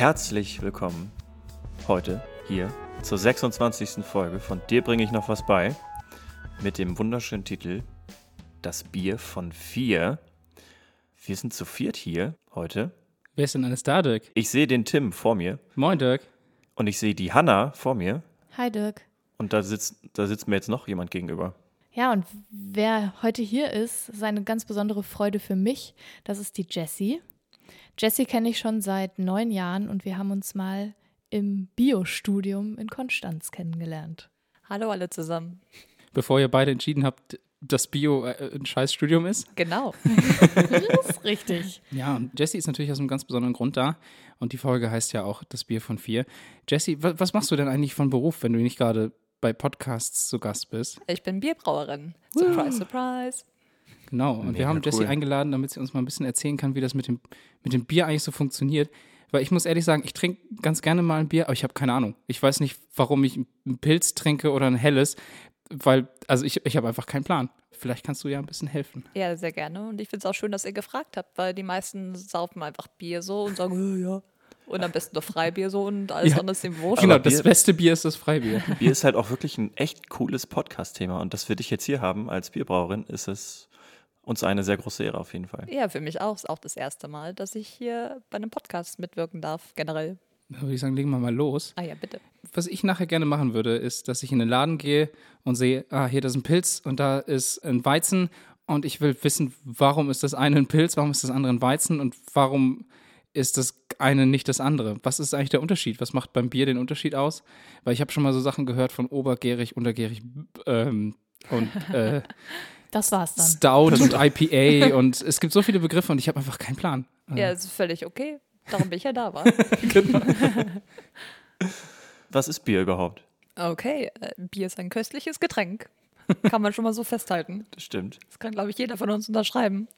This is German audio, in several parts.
Herzlich willkommen heute hier zur 26. Folge von Dir bringe ich noch was bei mit dem wunderschönen Titel Das Bier von vier. Wir sind zu viert hier heute. Wer ist denn alles da, Dirk? Ich sehe den Tim vor mir Moin, Dirk. und ich sehe die Hanna vor mir Hi Dirk. und da sitzt, da sitzt mir jetzt noch jemand gegenüber. Ja, und wer heute hier ist, ist eine ganz besondere Freude für mich. Das ist die Jessie. Jessie kenne ich schon seit neun Jahren und wir haben uns mal im Biostudium in Konstanz kennengelernt. Hallo alle zusammen. Bevor ihr beide entschieden habt, dass Bio äh, ein Scheißstudium ist. Genau. Das ist richtig. Ja, und Jessie ist natürlich aus einem ganz besonderen Grund da. Und die Folge heißt ja auch Das Bier von vier. Jessie, wa was machst du denn eigentlich von Beruf, wenn du nicht gerade bei Podcasts zu Gast bist? Ich bin Bierbrauerin. Surprise, surprise. Genau. Und wir Mega haben Jessie cool. eingeladen, damit sie uns mal ein bisschen erzählen kann, wie das mit dem, mit dem Bier eigentlich so funktioniert. Weil ich muss ehrlich sagen, ich trinke ganz gerne mal ein Bier, aber ich habe keine Ahnung. Ich weiß nicht, warum ich einen Pilz trinke oder ein helles, weil, also ich, ich habe einfach keinen Plan. Vielleicht kannst du ja ein bisschen helfen. Ja, sehr gerne. Und ich finde es auch schön, dass ihr gefragt habt, weil die meisten saufen einfach Bier so und sagen, ja, ja. Und am besten nur Freibier so und alles Ja. andere ist dem wurscht. Genau, Aber das Bier- beste Bier ist das Freibier. Bier ist halt auch wirklich ein echt cooles Podcast-Thema und dass wir dich jetzt hier haben als Bierbrauerin, ist es uns eine sehr große Ehre auf jeden Fall. Ja, für mich auch. Ist auch das erste Mal, dass ich hier bei einem Podcast mitwirken darf, generell. Da würde ich sagen, legen wir mal los. Ah ja, bitte. Was ich nachher gerne machen würde, ist, dass ich in den Laden gehe und sehe, ah, hier, das ist ein Pilz und da ist ein Weizen und ich will wissen, warum ist das eine ein Pilz, warum ist das andere ein Weizen und warum ist das eine nicht das andere? Was ist eigentlich der Unterschied? Was macht beim Bier den Unterschied aus? Weil ich habe schon mal so Sachen gehört von obergärig, untergärig ähm, und äh, Das war's dann. Stout und IPA und es gibt so viele Begriffe und ich habe einfach keinen Plan. Ja, ist völlig okay. Darum bin ich ja da, war. Was ist Bier überhaupt? Okay, äh, Bier ist ein köstliches Getränk. Kann man schon mal so festhalten. Das stimmt. Das kann, glaube ich, jeder von uns unterschreiben.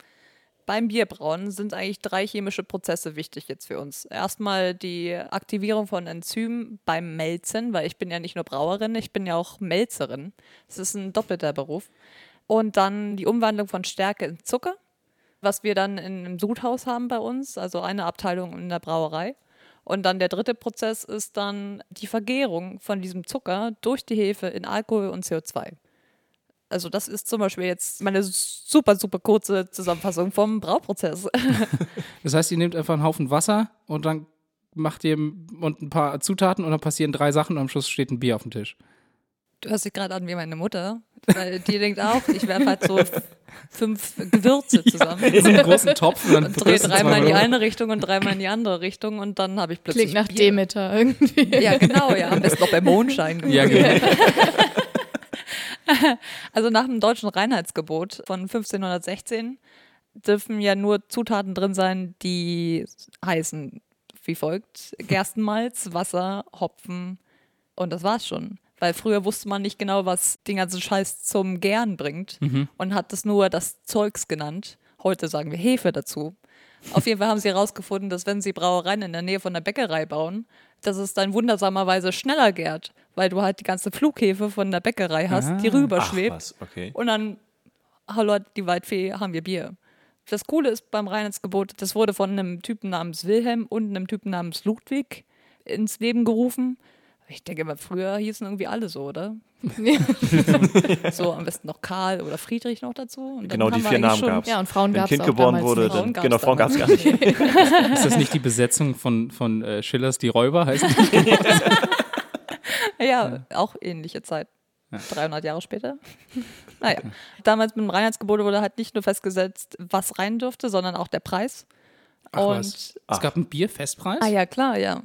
Beim Bierbrauen sind eigentlich drei chemische Prozesse wichtig jetzt für uns. Erstmal die Aktivierung von Enzymen beim Melzen, weil ich bin ja nicht nur Brauerin, ich bin ja auch Melzerin. Das ist ein doppelter Beruf. Und dann die Umwandlung von Stärke in Zucker, was wir dann in einem Sudhaus haben bei uns, also eine Abteilung in der Brauerei. Und dann der dritte Prozess ist dann die Vergärung von diesem Zucker durch die Hefe in Alkohol und CO2. Also das ist zum Beispiel jetzt meine super, super kurze Zusammenfassung vom Brauprozess. Das heißt, ihr nehmt einfach einen Haufen Wasser und dann macht ihr und ein paar Zutaten und dann passieren drei Sachen und am Schluss steht ein Bier auf dem Tisch. Du hörst dich gerade an wie meine Mutter, weil die denkt auch, ich werfe halt so fünf Gewürze zusammen. In so einem großen Topf und dann Und drehe dreimal in die eine Richtung und dreimal in die andere Richtung und dann habe ich plötzlich Klingt nach Bier. Demeter irgendwie. Ja, genau, ja. Am besten noch bei Mondschein. Ja, genau. Also nach dem deutschen Reinheitsgebot von 1516 dürfen ja nur Zutaten drin sein, die heißen wie folgt: Gerstenmalz, Wasser, Hopfen und das war's schon. Weil früher wusste man nicht genau, was den ganzen Scheiß zum Gären bringt und hat es nur das Zeugs genannt. Heute sagen wir Hefe dazu. Auf jeden Fall haben sie herausgefunden, dass wenn sie Brauereien in der Nähe von der Bäckerei bauen, dass es dann wundersamerweise schneller gärt, weil du halt die ganze Flughäfe von der Bäckerei hast, die Ach rüberschwebt. was, okay. Und dann, hallo die Waldfee, haben wir Bier. Das Coole ist beim Reinheitsgebot, das wurde von einem Typen namens Wilhelm und einem Typen namens Ludwig ins Leben gerufen. Ich denke mal, früher hießen irgendwie alle so, oder? so am besten noch Karl oder Friedrich noch dazu. Und dann Genau, die vier Namen schon- gab's. Ja, und Frauen Wenn ein gab es Kind auch geboren damals wurde, nicht. dann, Frauen gab's genau, Frauen gab es gar nicht. Ist das nicht die Besetzung von, von äh, Schillers Die Räuber? Heißt die? Ja, auch ähnliche Zeit. 300 Jahre später. naja, damals mit dem Reinheitsgebot wurde halt nicht nur festgesetzt, was rein durfte, sondern auch der Preis. Ach Und was. Es gab einen Bierfestpreis? ah ja, klar, ja.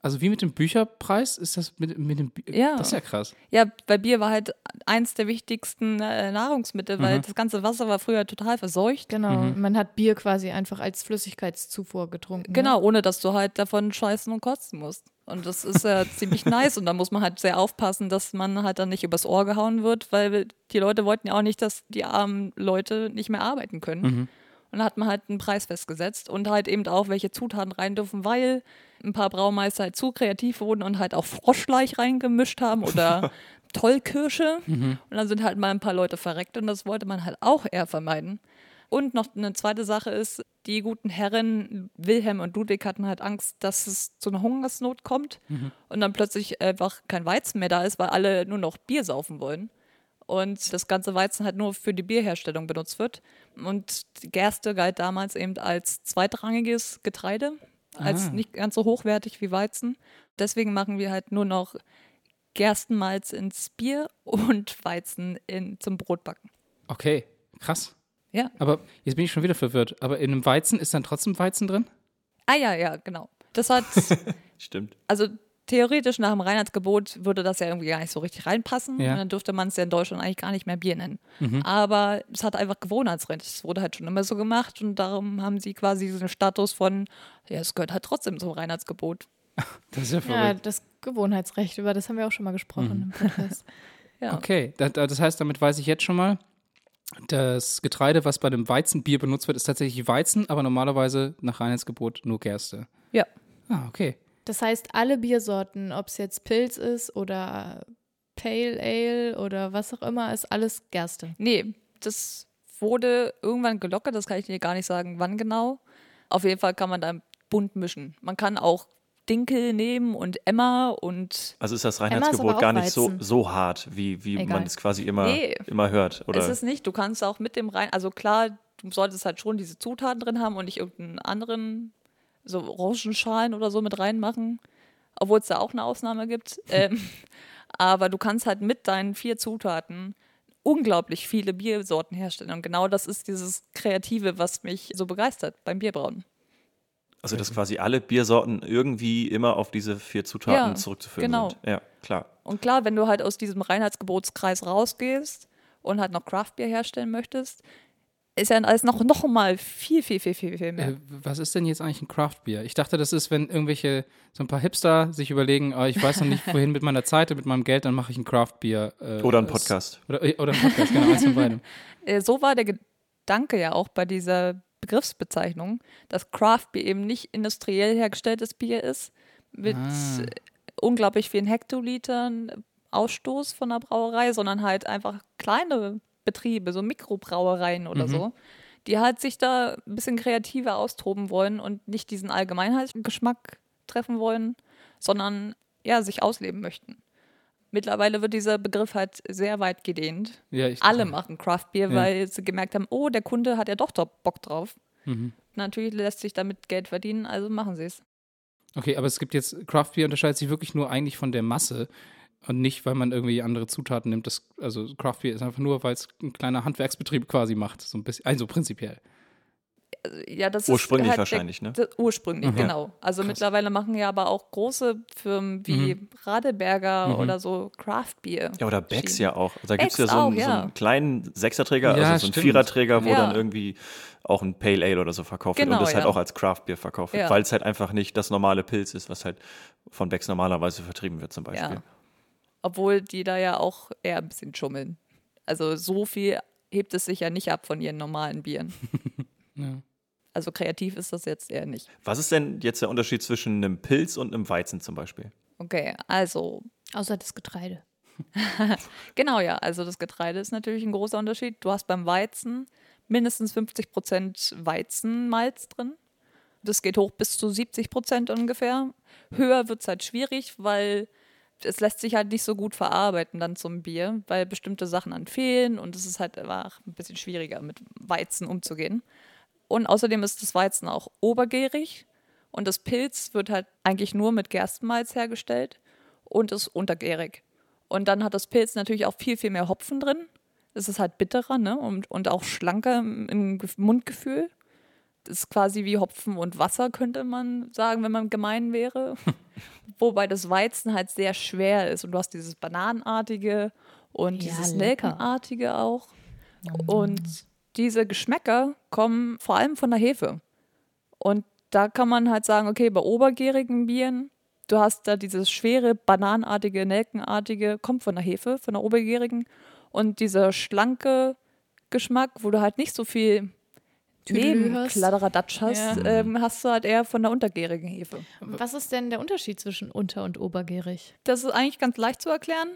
Also wie mit dem Bücherpreis? Ist das mit, mit dem Bier? Ja. Das ist ja krass. Ja, weil Bier war halt eins der wichtigsten äh, Nahrungsmittel, weil das ganze Wasser war früher total verseucht. Genau, man hat Bier quasi einfach als Flüssigkeitszufuhr getrunken. Genau, ohne dass du halt davon scheißen und kotzen musst. Und das ist ja ziemlich nice und da muss man halt sehr aufpassen, dass man halt dann nicht übers Ohr gehauen wird, weil die Leute wollten ja auch nicht, dass die armen Leute nicht mehr arbeiten können. Und da hat man halt einen Preis festgesetzt und halt eben auch, welche Zutaten rein dürfen, weil ein paar Braumeister halt zu kreativ wurden und halt auch Froschleich reingemischt haben oder Tollkirsche. Und dann sind halt mal ein paar Leute verreckt und das wollte man halt auch eher vermeiden. Und noch eine zweite Sache ist, die guten Herren Wilhelm und Ludwig hatten halt Angst, dass es zu einer Hungersnot kommt und dann plötzlich einfach kein Weizen mehr da ist, weil alle nur noch Bier saufen wollen. Und das ganze Weizen halt nur für die Bierherstellung benutzt wird. Und Gerste galt damals eben als zweitrangiges Getreide, als Ah. nicht ganz so hochwertig wie Weizen. Deswegen machen wir halt nur noch Gerstenmalz ins Bier und Weizen in, zum Brotbacken. Okay, krass. Ja. Aber jetzt bin ich schon wieder verwirrt. Aber in einem Weizen ist dann trotzdem Weizen drin? Ah ja, ja, genau. Das hat, Stimmt. also theoretisch nach dem Reinheitsgebot würde das ja irgendwie gar nicht so richtig reinpassen. Ja. Und dann dürfte man es ja in Deutschland eigentlich gar nicht mehr Bier nennen. Aber es hat einfach Gewohnheitsrecht. Es wurde halt schon immer so gemacht und darum haben sie quasi diesen Status von, ja, es gehört halt trotzdem zum Reinheitsgebot. Das ist ja Ja, verrückt. das Gewohnheitsrecht, über das haben wir auch schon mal gesprochen im Podcast. Ja. Okay, da- da- das heißt, damit weiß ich jetzt schon mal, das Getreide, was bei dem Weizenbier benutzt wird, ist tatsächlich Weizen, aber normalerweise nach Reinheitsgebot nur Gerste. Ja. Ah, okay. Das heißt, alle Biersorten, ob es jetzt Pilz ist oder Pale Ale oder was auch immer, ist alles Gerste. Nee, das wurde irgendwann gelockert, das kann ich dir gar nicht sagen, wann genau. Auf jeden Fall kann man da bunt mischen. Man kann auch Dinkel nehmen und Emma und Also ist das Reinheitsgebot auch gar nicht so, so hart, wie, wie Egal. man es quasi immer, Nee. immer hört. Oder? es ist nicht, du kannst auch mit dem rein, also klar, du solltest halt schon diese Zutaten drin haben und nicht irgendeinen anderen, so Orangenschalen oder so mit reinmachen, obwohl es da auch eine Ausnahme gibt. ähm, aber du kannst halt mit deinen vier Zutaten unglaublich viele Biersorten herstellen. Und genau das ist dieses Kreative, was mich so begeistert beim Bierbrauen. also, dass quasi alle Biersorten irgendwie immer auf diese vier Zutaten Ja, zurückzuführen genau. sind. Ja, klar. Und klar, wenn du halt aus diesem Reinheitsgebotskreis rausgehst und halt noch Craftbier herstellen möchtest, ist ja alles noch, noch mal viel, viel, viel, viel, viel mehr. Äh, was ist denn jetzt eigentlich ein Craftbier? Ich dachte, das ist, wenn irgendwelche, so ein paar Hipster sich überlegen, oh, ich weiß noch nicht, wohin mit meiner Zeit und mit meinem Geld, dann mache ich ein Craftbier. Äh, Oder ein Podcast. Oder, oder ein Podcast, genau, eins von beidem. Äh, so war der Gedanke ja auch bei dieser Begriffsbezeichnung, dass Craftbier eben nicht industriell hergestelltes Bier ist, mit Ah. äh, unglaublich vielen Hektolitern Ausstoß von der Brauerei, sondern halt einfach kleine Betriebe, so Mikrobrauereien oder Mhm. so, die halt sich da ein bisschen kreativer austoben wollen und nicht diesen Allgemeinheitsgeschmack treffen wollen, sondern ja, sich ausleben möchten. Mittlerweile wird dieser Begriff halt sehr weit gedehnt. Ja, Alle machen Craftbier, Ja. weil sie gemerkt haben, oh, der Kunde hat ja doch, doch Bock drauf. Mhm. Natürlich lässt sich damit Geld verdienen, also machen sie es. Okay, aber es gibt jetzt, Craftbier unterscheidet sich wirklich nur eigentlich von der Masse und nicht, weil man irgendwie andere Zutaten nimmt. Das, also Craftbier ist einfach nur, weil es ein kleiner Handwerksbetrieb quasi macht, so ein bisschen, also prinzipiell. Ja, das Ursprünglich ist halt wahrscheinlich, ne? der, das, ursprünglich, Mhm. genau. Also Krass. mittlerweile machen ja aber auch große Firmen wie Radeberger Mhm. oder so Craftbier. Ja, oder Becks ja auch. Da gibt es ja so einen, auch, so ja. einen kleinen Sechserträger, Ja, also so einen stimmt. Viererträger, wo Ja. dann irgendwie auch ein Pale Ale oder so verkauft wird Genau, und das halt ja. auch als Craftbier verkauft wird, Ja. weil es halt einfach nicht das normale Pilz ist, was halt von Becks normalerweise vertrieben wird zum Beispiel. Obwohl die da ja auch eher ein bisschen schummeln. Also so viel hebt es sich ja nicht ab von ihren normalen Bieren. Ja. Also kreativ ist das jetzt eher nicht. Was ist denn jetzt der Unterschied zwischen einem Pilz und einem Weizen zum Beispiel? Okay, also Außer das Getreide. Genau, ja. Also das Getreide ist natürlich ein großer Unterschied. Du hast beim Weizen mindestens 50 Prozent Weizenmalz drin. Das geht hoch bis zu 70 Prozent ungefähr. Höher wird es halt schwierig, weil es lässt sich halt nicht so gut verarbeiten dann zum Bier, weil bestimmte Sachen dann fehlen und es ist halt einfach ein bisschen schwieriger mit Weizen umzugehen. Und außerdem ist das Weizen auch obergärig und das Pilz wird halt eigentlich nur mit Gerstenmalz hergestellt und ist untergärig. Und dann hat das Pilz natürlich auch viel, viel mehr Hopfen drin. Es ist halt bitterer ne? und, und auch schlanker im, im Gef- Mundgefühl. Ist quasi wie Hopfen und Wasser, könnte man sagen, wenn man gemein wäre. Wobei das Weizen halt sehr schwer ist und du hast dieses Bananenartige und Ja, dieses. Nelkenartige auch. Und diese Geschmäcker kommen vor allem von der Hefe. Und da kann man halt sagen, okay, bei obergärigen Bieren, du hast da dieses schwere, bananenartige, nelkenartige, kommt von der Hefe, von der obergärigen. Und dieser schlanke Geschmack, wo du halt nicht so viel Tüdelü hast. Nebenkladderadatsch hast, Ja. ähm, hast du halt eher von der untergärigen Hefe. Was ist denn der Unterschied zwischen unter- und obergärig? Das ist eigentlich ganz leicht zu erklären.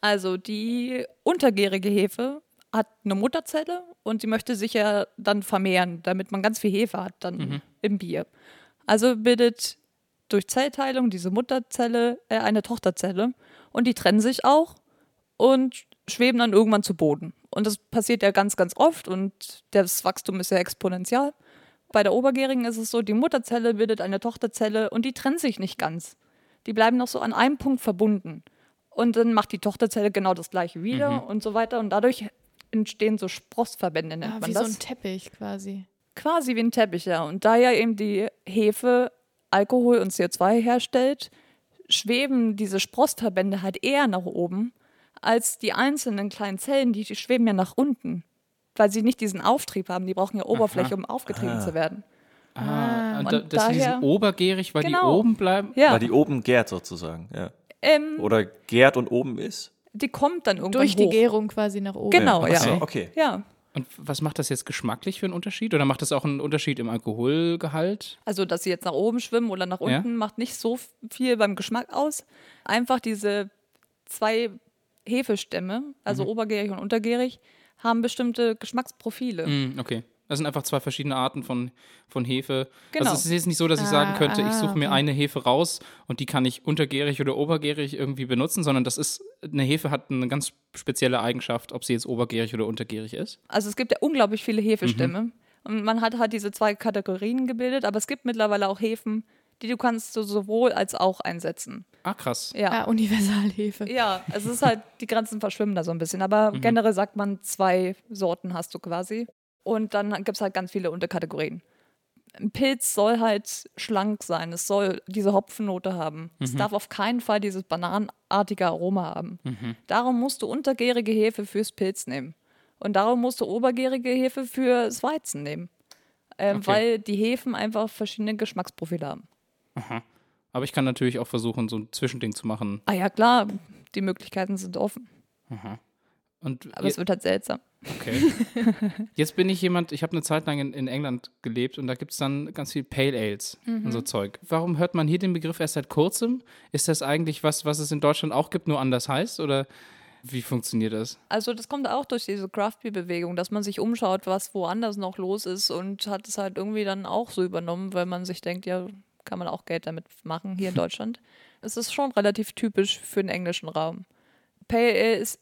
Also die untergärige Hefe hat eine Mutterzelle und die möchte sich ja dann vermehren, damit man ganz viel Hefe hat dann im Bier. Also bildet durch Zellteilung diese Mutterzelle äh, eine Tochterzelle und die trennen sich auch und schweben dann irgendwann zu Boden. Und das passiert ja ganz, ganz oft und das Wachstum ist ja exponentiell. Bei der Obergärigen ist es so, die Mutterzelle bildet eine Tochterzelle und die trennen sich nicht ganz. Die bleiben noch so an einem Punkt verbunden. Und dann macht die Tochterzelle genau das gleiche wieder und so weiter. Und dadurch entstehen so Sprossverbände, nennt Ah, man wie so das. ein Teppich quasi. Quasi wie ein Teppich, ja. Und da ja eben die Hefe Alkohol und CO2 herstellt, schweben diese Sprossverbände halt eher nach oben als die einzelnen kleinen Zellen, die, die schweben ja nach unten, weil sie nicht diesen Auftrieb haben. Die brauchen ja Oberfläche, um aufgetrieben zu werden. Ah, und, und da, deswegen die daher- sind obergärig, weil die Genau. oben bleiben. Ja, Weil die oben gärt sozusagen. Ja. ähm, Oder gärt und oben ist. die kommt dann irgendwann Durch die hoch. Gärung quasi nach oben. Genau, ja. so, okay. Ja, Und was macht das jetzt geschmacklich für einen Unterschied? Oder macht das auch einen Unterschied im Alkoholgehalt? Also, dass sie jetzt nach oben schwimmen oder nach Ja. unten, macht nicht so viel beim Geschmack aus. Einfach diese zwei Hefestämme, also Mhm. obergärig und untergärig, haben bestimmte Geschmacksprofile. Mm, okay. Das sind einfach zwei verschiedene Arten von, von Hefe. Genau. Also es ist jetzt nicht so, dass ich sagen Ah, könnte, ich suche mir eine Hefe raus und die kann ich untergärig oder obergärig irgendwie benutzen, sondern das ist, eine Hefe hat eine ganz spezielle Eigenschaft, ob sie jetzt obergärig oder untergärig ist. Also es gibt ja unglaublich viele Hefestämme. Mhm. Und man hat halt diese zwei Kategorien gebildet, aber es gibt mittlerweile auch Hefen, die du kannst so sowohl als auch einsetzen. Ah, krass. Ja. Ah, Universalhefe. Ja, es ist halt, die Grenzen verschwimmen da so ein bisschen. Aber Mhm. generell sagt man, zwei Sorten hast du quasi. Und dann gibt es halt ganz viele Unterkategorien. Ein Pilz soll halt schlank sein. Es soll diese Hopfennote haben. Es Mhm. darf auf keinen Fall dieses bananenartige Aroma haben. Darum musst du untergärige Hefe fürs Pilz nehmen. Und darum musst du obergärige Hefe fürs Weizen nehmen. Ähm, Okay. Weil die Hefen einfach verschiedene Geschmacksprofile haben. Aber ich kann natürlich auch versuchen, so ein Zwischending zu machen. Ah ja, klar, die Möglichkeiten sind offen. Und Aber es wird halt seltsam. Okay. Jetzt bin ich jemand, ich habe eine Zeit lang in, in England gelebt und da gibt es dann ganz viel Pale Ales und so Zeug. Warum hört man hier den Begriff erst seit kurzem? Ist das eigentlich was, was es in Deutschland auch gibt, nur anders heißt? Oder wie funktioniert das? Also das kommt auch durch diese Craft Beer Bewegung, dass man sich umschaut, was woanders noch los ist und hat es halt irgendwie dann auch so übernommen, weil man sich denkt, ja, kann man auch Geld damit machen hier in Deutschland. Es ist schon relativ typisch für den englischen Raum. Pale Ale ist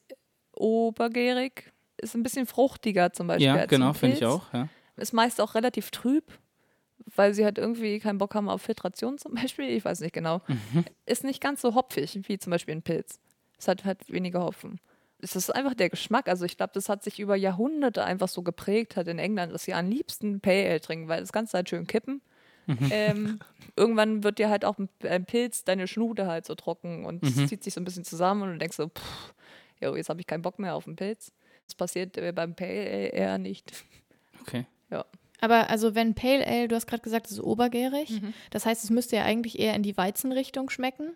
obergärig, ist ein bisschen fruchtiger zum Beispiel. Ja, genau, finde ich auch. Ja. Ist meist auch relativ trüb, weil sie halt irgendwie keinen Bock haben auf Filtration zum Beispiel. Ich weiß nicht genau. Mhm. Ist nicht ganz so hopfig wie zum Beispiel ein Pilz. Es hat halt weniger Hopfen. Es ist einfach der Geschmack. Also ich glaube, das hat sich über Jahrhunderte einfach so geprägt hat in England, dass sie am liebsten Pale Ale trinken, weil das Ganze halt schön kippen. Mhm. Ähm, irgendwann wird dir halt auch ein, Pilz deine Schnute halt so trocken und Mhm. es zieht sich so ein bisschen zusammen und du denkst so, pff, jo, jetzt habe ich keinen Bock mehr auf einen Pilz. Das passiert äh, beim Pale Ale eher nicht. Okay. Aber also wenn Pale Ale, du hast gerade gesagt, es ist obergärig, Mhm. das heißt, es müsste ja eigentlich eher in die Weizenrichtung schmecken.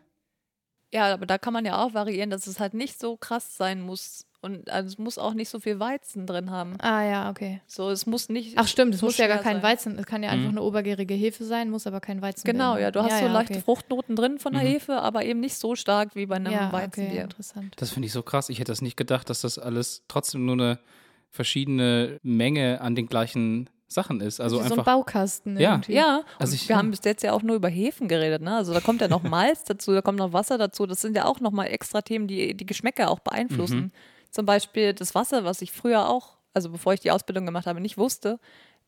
Ja, aber da kann man ja auch variieren, dass es halt nicht so krass sein muss. Und also es muss auch nicht so viel Weizen drin haben. Ah ja, okay. So, es muss nicht. Ach stimmt, es so muss ja gar kein sein. Weizen, es kann ja einfach Mhm. eine obergärige Hefe sein, muss aber kein Weizen Genau, beinhalten. ja, du hast so leichte okay. Fruchtnoten drin von der Mhm. Hefe, aber eben nicht so stark wie bei einem Ja, okay, Weizenbier. interessant. Das finde ich so krass. Ich hätte das nicht gedacht, dass das alles trotzdem nur eine verschiedene Menge an den gleichen Sachen ist. Also Wie so ein einfach. Baukasten Ja. irgendwie. Ja, Also ich- wir haben bis jetzt ja auch nur über Hefen geredet, ne? Also da kommt ja noch Malz dazu, da kommt noch Wasser dazu. Das sind ja auch nochmal extra Themen, die die Geschmäcker auch beeinflussen. Mhm. Zum Beispiel das Wasser, was ich früher auch, also bevor ich die Ausbildung gemacht habe, nicht wusste,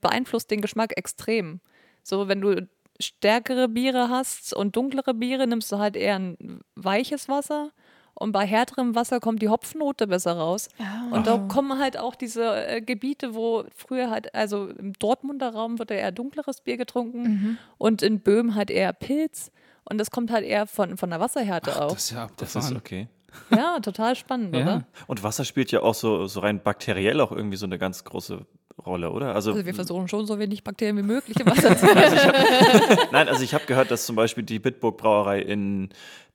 beeinflusst den Geschmack extrem. So, wenn du stärkere Biere hast und dunklere Biere, nimmst du halt eher ein weiches Wasser. Und bei härterem Wasser kommt die Hopfennote besser raus. Ah. Und da kommen halt auch diese äh, Gebiete, wo früher halt, also im Dortmunder Raum wird ja eher dunkleres Bier getrunken Mhm. und in Böhmen halt eher Pilz. Und das kommt halt eher von, von der Wasserhärte Ach, auch. das ist ja Das ist abgefahren. okay. Ja, total spannend, Ja. oder? Und Wasser spielt ja auch so, so rein bakteriell auch irgendwie so eine ganz große Rolle, oder? Also, Also wir versuchen schon so wenig Bakterien wie möglich im Wasser zu nein, also ich habe gehört, dass zum Beispiel die Bitburg Brauerei in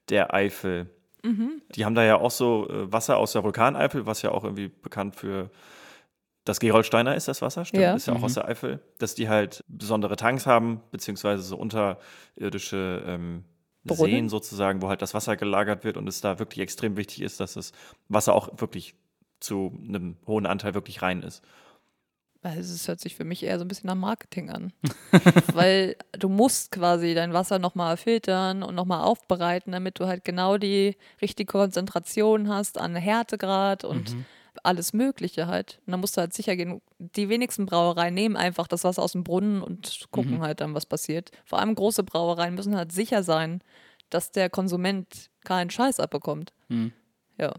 der Eifel, Mhm. die haben da ja auch so äh, Wasser aus der Vulkaneifel, was ja auch irgendwie bekannt für das Gerolsteiner ist, das Wasser, stimmt, Ja. ist ja auch aus der Eifel, dass die halt besondere Tanks haben, beziehungsweise so unterirdische ähm, Brunnen? Seen sozusagen, wo halt das Wasser gelagert wird und es da wirklich extrem wichtig ist, dass das Wasser auch wirklich zu einem hohen Anteil wirklich rein ist. Also es hört sich für mich eher so ein bisschen nach Marketing an. Weil du musst quasi dein Wasser nochmal filtern und nochmal aufbereiten, damit du halt genau die richtige Konzentration hast an Härtegrad und Mhm. alles Mögliche halt. Und dann musst du halt sicher gehen. Die wenigsten Brauereien nehmen einfach das Wasser aus dem Brunnen und gucken Mhm. halt dann, was passiert. Vor allem große Brauereien müssen halt sicher sein, dass der Konsument keinen Scheiß abbekommt. Mhm. Ja.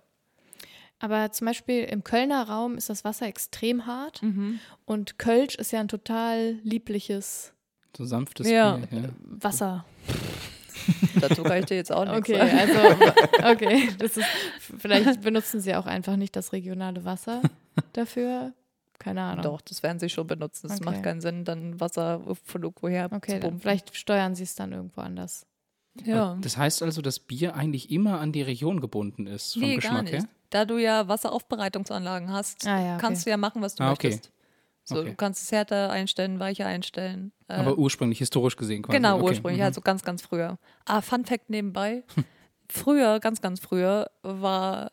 Aber zum Beispiel im Kölner Raum ist das Wasser extrem hart und Kölsch ist ja ein total liebliches So sanftes Ja. Bier. Ja. Wasser. Dazu kann ich dir jetzt auch nichts Okay, sagen. also okay, das ist vielleicht benutzen sie auch einfach nicht das regionale Wasser dafür. Keine Ahnung. Doch, das werden sie schon benutzen. Es Okay. macht keinen Sinn, dann Wasser von irgendwoher Okay, zu pumpen. vielleicht steuern sie es dann irgendwo anders. Ja. Das heißt also, dass Bier eigentlich immer an die Region gebunden ist, vom Nee, Geschmack gar nicht. her? Da du ja Wasseraufbereitungsanlagen hast, Ah ja, okay. kannst du ja machen, was du Ah, okay. möchtest. So, Okay. Du kannst es härter einstellen, weicher einstellen. Äh, Aber ursprünglich, historisch gesehen quasi. genau, okay. ursprünglich, mhm. also ganz, ganz früher. Ah, Fun Fact nebenbei. früher, ganz, ganz früher, war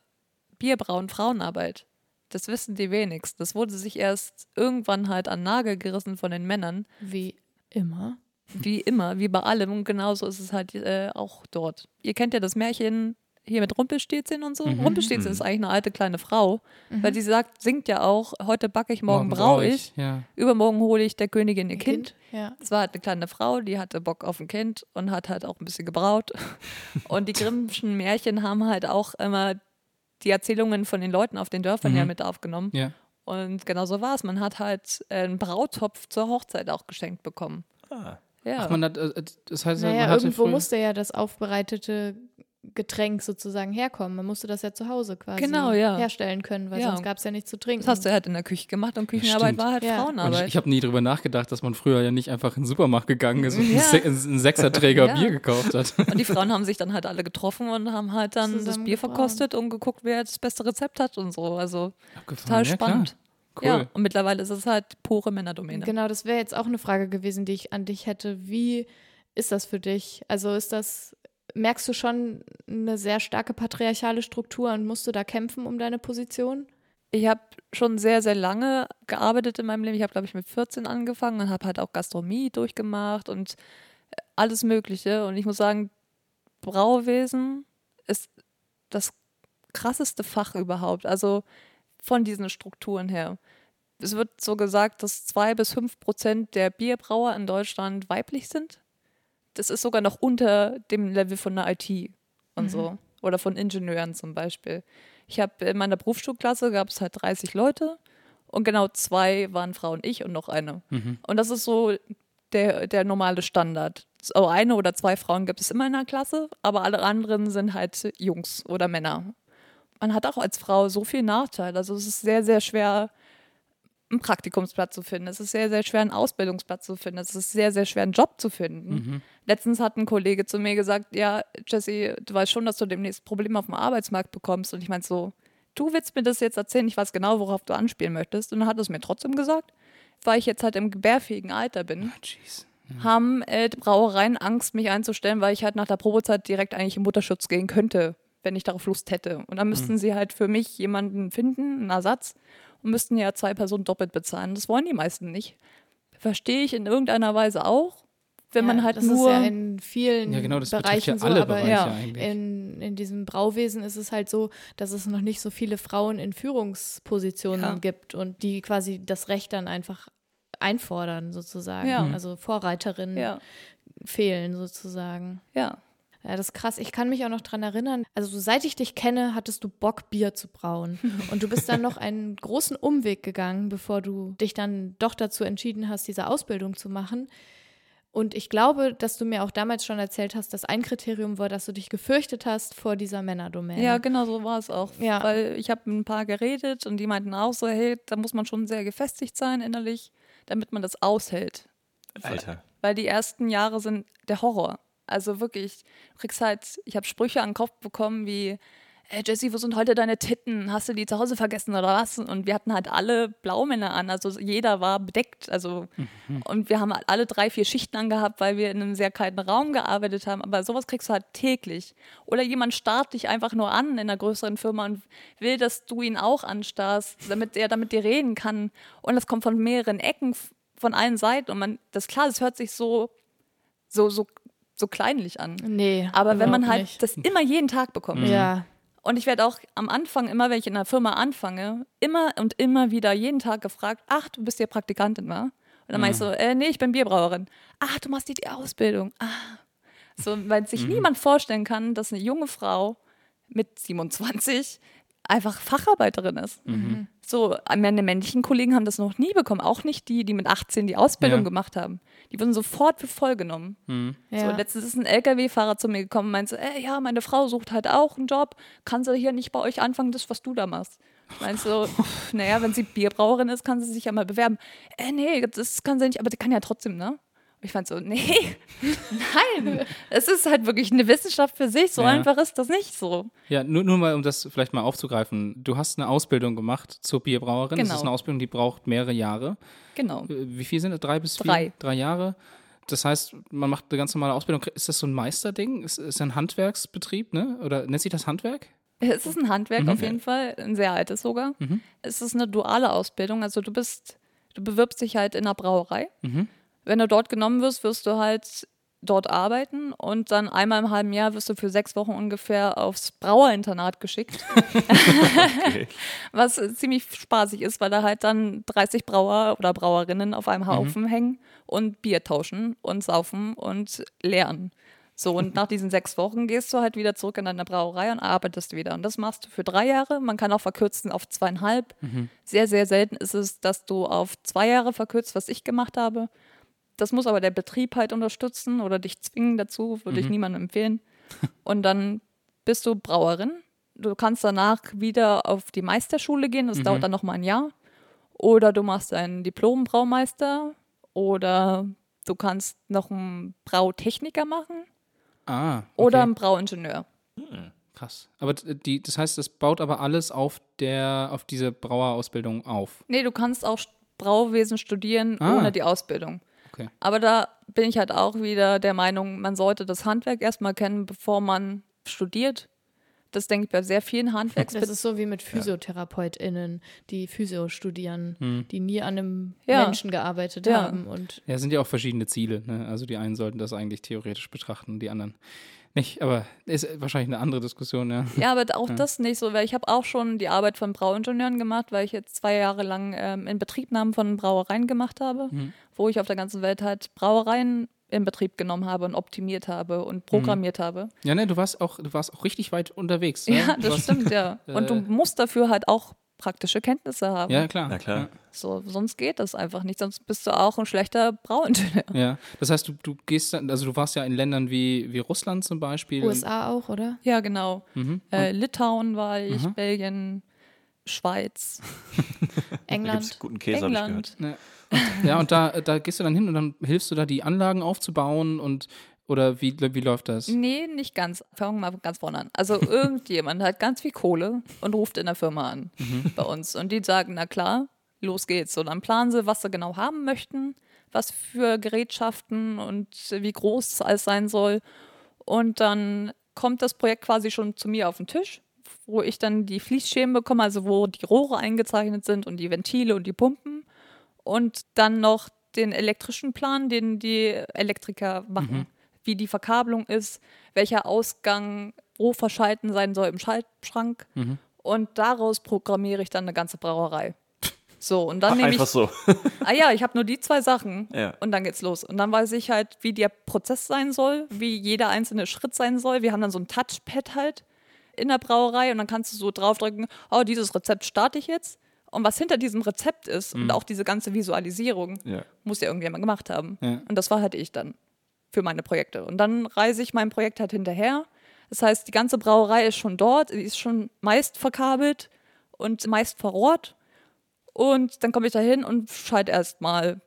Bierbrauen Frauenarbeit. Das wissen die wenigsten. Das wurde sich erst irgendwann halt an Nagel gerissen von den Männern. Wie immer. Wie immer, wie bei allem. Und genauso ist es halt äh, auch dort. Ihr kennt ja das Märchen hier mit Rumpelstilzchen und so. Mhm. Rumpelstilzchen ist eigentlich eine alte kleine Frau, weil die sagt, singt ja auch, heute backe ich, morgen, brau brau ich, Ja. übermorgen hole ich der Königin ihr Kind. Ja. Es war halt eine kleine Frau, die hatte Bock auf ein Kind und hat halt auch ein bisschen gebraut. Und die Grimmschen Märchen haben halt auch immer die Erzählungen von den Leuten auf den Dörfern Mhm. ja mit aufgenommen. ja. Und genau so war es. Man hat halt einen Brautopf zur Hochzeit auch geschenkt bekommen. Ah, Ja. Ach, man hat, äh, das heißt, Naja, man hatte irgendwo musste ja das aufbereitete Getränk sozusagen herkommen. Man musste das ja zu Hause quasi Genau, ja. herstellen können, weil Ja. sonst gab es ja nichts zu trinken. Das hast du halt in der Küche gemacht und Küchenarbeit Stimmt. war halt Ja. Und ich, Frauenarbeit. ich habe nie drüber nachgedacht, dass man früher ja nicht einfach in den Supermarkt gegangen ist und Ja. einen, Se einen Sechserträger Ja. Bier gekauft hat. und die Frauen haben sich dann halt alle getroffen und haben halt dann das Bier verkostet und geguckt, wer das beste Rezept hat und so. Also Abgefahren. total ja, klar. spannend. Cool. Ja, und mittlerweile ist es halt pure Männerdomäne. Genau, das wäre jetzt auch eine Frage gewesen, die ich an dich hätte. Wie ist das für dich? Also ist das, merkst du schon eine sehr starke patriarchale Struktur und musst du da kämpfen um deine Position? Ich habe schon sehr, sehr lange gearbeitet in meinem Leben. Ich habe, glaube ich, mit 14 angefangen und habe halt auch Gastronomie durchgemacht und äh, alles Mögliche. Und ich muss sagen, Brauwesen ist das krasseste Fach überhaupt. Also von diesen Strukturen her. Es wird so gesagt, dass zwei bis fünf Prozent der Bierbrauer in Deutschland weiblich sind. Das ist sogar noch unter dem Level von der IT und so. Oder von Ingenieuren zum Beispiel. Ich habe in meiner Berufsschulklasse gab es halt 30 Leute und genau zwei waren Frauen, ich und noch eine. Und das ist so der, der normale Standard. So eine oder zwei Frauen gibt es immer in der Klasse, aber alle anderen sind halt Jungs oder Männer. Man hat auch als Frau so viel Nachteil. Also es ist sehr, sehr schwer, einen Praktikumsplatz zu finden. Es ist sehr, sehr schwer, einen Ausbildungsplatz zu finden. Es ist sehr, sehr schwer, einen Job zu finden. Letztens hat ein Kollege zu mir gesagt, ja, Jesse, du weißt schon, dass du demnächst Probleme auf dem Arbeitsmarkt bekommst. Und ich meinte so, du willst mir das jetzt erzählen, ich weiß genau, worauf du anspielen möchtest. Und dann hat es mir trotzdem gesagt, weil ich jetzt halt im gebärfähigen Alter bin, Ah, jeez. haben äh, die Brauereien Angst, mich einzustellen, weil ich halt nach der Probezeit direkt eigentlich in Mutterschutz gehen könnte, wenn ich darauf Lust hätte. Und dann müssten sie halt für mich jemanden finden, einen Ersatz, und müssten ja zwei Personen doppelt bezahlen. Das wollen die meisten nicht. Verstehe ich in irgendeiner Weise auch, wenn man halt das nur. ist ja in vielen Ja, genau, Bereichen ja so, aber Bereiche ja, in, in diesem Brauwesen ist es halt so, dass es noch nicht so viele Frauen in Führungspositionen Ja. gibt und die quasi das Recht dann einfach einfordern sozusagen. Ja. Also Vorreiterinnen ja, fehlen sozusagen. ja. Ja, das ist krass. Ich kann mich auch noch dran erinnern, also so seit ich dich kenne, hattest du Bock, Bier zu brauen. Und du bist dann noch einen großen Umweg gegangen, bevor du dich dann doch dazu entschieden hast, diese Ausbildung zu machen. Und ich glaube, dass du mir auch damals schon erzählt hast, dass ein Kriterium war, dass du dich gefürchtet hast vor dieser Männerdomäne. Ja, genau so war es auch. Ja. Weil ich habe mit ein paar geredet und die meinten auch so, hey, da muss man schon sehr gefestigt sein innerlich, damit man das aushält. Alter. Weil die ersten Jahre sind der Horror. Also wirklich, du kriegst halt, ich habe Sprüche an den Kopf bekommen wie, äh, Jessie, wo sind heute deine Titten? Hast du die zu Hause vergessen oder was? Und wir hatten halt alle Blaumänner an, also jeder war bedeckt. Also, und wir haben halt alle drei, vier Schichten angehabt, weil wir in einem sehr kalten Raum gearbeitet haben. Aber sowas kriegst du halt täglich. Oder jemand starrt dich einfach nur an in einer größeren Firma und will, dass du ihn auch anstarrst, damit er damit dir reden kann. Und das kommt von mehreren Ecken, von allen Seiten. Und man, das ist klar, das hört sich so, so, so, so kleinlich an. Nee. Aber wenn man halt nicht. das immer jeden Tag bekommt. Ja. Und ich werde auch am Anfang, immer wenn ich in einer Firma anfange, immer und immer wieder jeden Tag gefragt, ach, du bist ja Praktikantin, wa? Und dann meine ich so, äh, nee, ich bin Bierbrauerin. Ach, du machst die, die Ausbildung. Ah. So, weil sich niemand vorstellen kann, dass eine junge Frau mit 27 einfach Facharbeiterin ist. So, meine männlichen Kollegen haben das noch nie bekommen, auch nicht die, die mit 18 die Ausbildung Ja. gemacht haben. Die wurden sofort für voll genommen. So, Ja. letztens ist ein LKW-Fahrer zu mir gekommen und meinte so, ey, ja, meine Frau sucht halt auch einen Job. Kann sie hier nicht bei euch anfangen, das, was du da machst? Ich meinte so, pff, naja, wenn sie Bierbrauerin ist, kann sie sich ja mal bewerben. Äh, nee, das kann sie nicht, aber die kann ja trotzdem, ne? Ich fand so, nee, nein, es ist halt wirklich eine Wissenschaft für sich. So Ja. einfach ist das nicht so. Ja, nur, nur mal, um das vielleicht mal aufzugreifen. Du hast eine Ausbildung gemacht zur Bierbrauerin. Das Genau. ist eine Ausbildung, die braucht mehrere Jahre. Genau. Äh, Wie viel sind das? Drei bis vier? Drei. Drei Jahre. Das heißt, man macht eine ganz normale Ausbildung. Ist das so ein Meisterding? Ist, ist ein Handwerksbetrieb, ne? Oder nennt sich das Handwerk? Es ist ein Handwerk auf jeden Fall, ein sehr altes sogar. Es ist eine duale Ausbildung. Also du bist, du bewirbst dich halt in einer Brauerei. Wenn du dort genommen wirst, wirst du halt dort arbeiten und dann einmal im halben Jahr wirst du für sechs Wochen ungefähr aufs Brauerinternat geschickt. Was ziemlich spaßig ist, weil da halt dann 30 Brauer oder Brauerinnen auf einem Haufen hängen und Bier tauschen und saufen und lernen. So, und nach diesen sechs Wochen gehst du halt wieder zurück in deine Brauerei und arbeitest wieder. Und das machst du für drei Jahre. Man kann auch verkürzen auf zweieinhalb. Sehr, sehr selten ist es, dass du auf zwei Jahre verkürzt, was ich gemacht habe. Das muss aber der Betrieb halt unterstützen oder dich zwingen dazu, würde ich niemandem empfehlen. Und dann bist du Brauerin. Du kannst danach wieder auf die Meisterschule gehen, das dauert dann nochmal ein Jahr. Oder du machst einen Diplom-Braumeister oder du kannst noch einen Brautechniker machen Ah. Okay. oder einen Brauingenieur. Krass. Aber die, das heißt, das baut aber alles auf der, auf diese Brauerausbildung auf. Nee, du kannst auch Brauwesen studieren Ah. ohne die Ausbildung. Okay. Aber da bin ich halt auch wieder der Meinung, man sollte das Handwerk erstmal kennen, bevor man studiert. Das denke ich bei sehr vielen Das Handwerksbetrieben. ist so wie mit PhysiotherapeutInnen, die Physio studieren, Hm. die nie an einem Ja. Menschen gearbeitet Ja. haben. Und Ja, es sind ja auch verschiedene Ziele. Ne? Also die einen sollten das eigentlich theoretisch betrachten, die anderen nicht. Aber ist wahrscheinlich eine andere Diskussion, ja. Ja, aber auch das nicht so, weil ich habe auch schon die Arbeit von Brauingenieuren gemacht, weil ich jetzt zwei Jahre lang ähm, in Betriebnahmen von Brauereien gemacht habe, wo ich auf der ganzen Welt halt Brauereien in Betrieb genommen habe und optimiert habe und programmiert habe. Ja, ne, du warst auch, du warst auch richtig weit unterwegs. Ne? Ja, das warst- stimmt, ja. Und du äh, musst dafür halt auch praktische Kenntnisse haben. Ja, klar. Na klar. So, sonst geht das einfach nicht, sonst bist du auch ein schlechter Brauingenieur. Ja. ja. Das heißt, du, du gehst dann, also du warst ja in Ländern wie, wie Russland zum Beispiel. USA auch, oder? Ja, genau. Mhm. Äh, Litauen war ich, Belgien, Schweiz, Da gibt England. es guten Käse, habe ich gehört. England. Ne. Ja, und da, da gehst du dann hin und dann hilfst du da, die Anlagen aufzubauen und oder wie, wie läuft das? Nee, nicht ganz. Fangen wir mal ganz vorne an. Also irgendjemand hat ganz viel Kohle und ruft in der Firma an bei uns. Und die sagen, na klar, los geht's. Und dann planen sie, was sie genau haben möchten, was für Gerätschaften und wie groß es alles sein soll. Und dann kommt das Projekt quasi schon zu mir auf den Tisch, wo ich dann die Fließschemen bekomme, also wo die Rohre eingezeichnet sind und die Ventile und die Pumpen. Und dann noch den elektrischen Plan, den die Elektriker machen. Wie die Verkabelung ist, welcher Ausgang wo verschalten sein soll im Schaltschrank. Und daraus programmiere ich dann eine ganze Brauerei. So, und dann Ach, nehme ich. einfach so. Ah ja, ich habe nur die zwei Sachen Ja. und dann geht's los. Und dann weiß ich halt, wie der Prozess sein soll, wie jeder einzelne Schritt sein soll. Wir haben dann so ein Touchpad halt in der Brauerei und dann kannst du so draufdrücken, oh, dieses Rezept starte ich jetzt. Und was hinter diesem Rezept ist und auch diese ganze Visualisierung, Ja. muss ja irgendjemand gemacht haben. Ja. Und das war halt ich dann für meine Projekte. Und dann reise ich mein Projekt halt hinterher. Das heißt, die ganze Brauerei ist schon dort, die ist schon meist verkabelt und meist verrohrt. Und dann komme ich da hin und schalte erstmal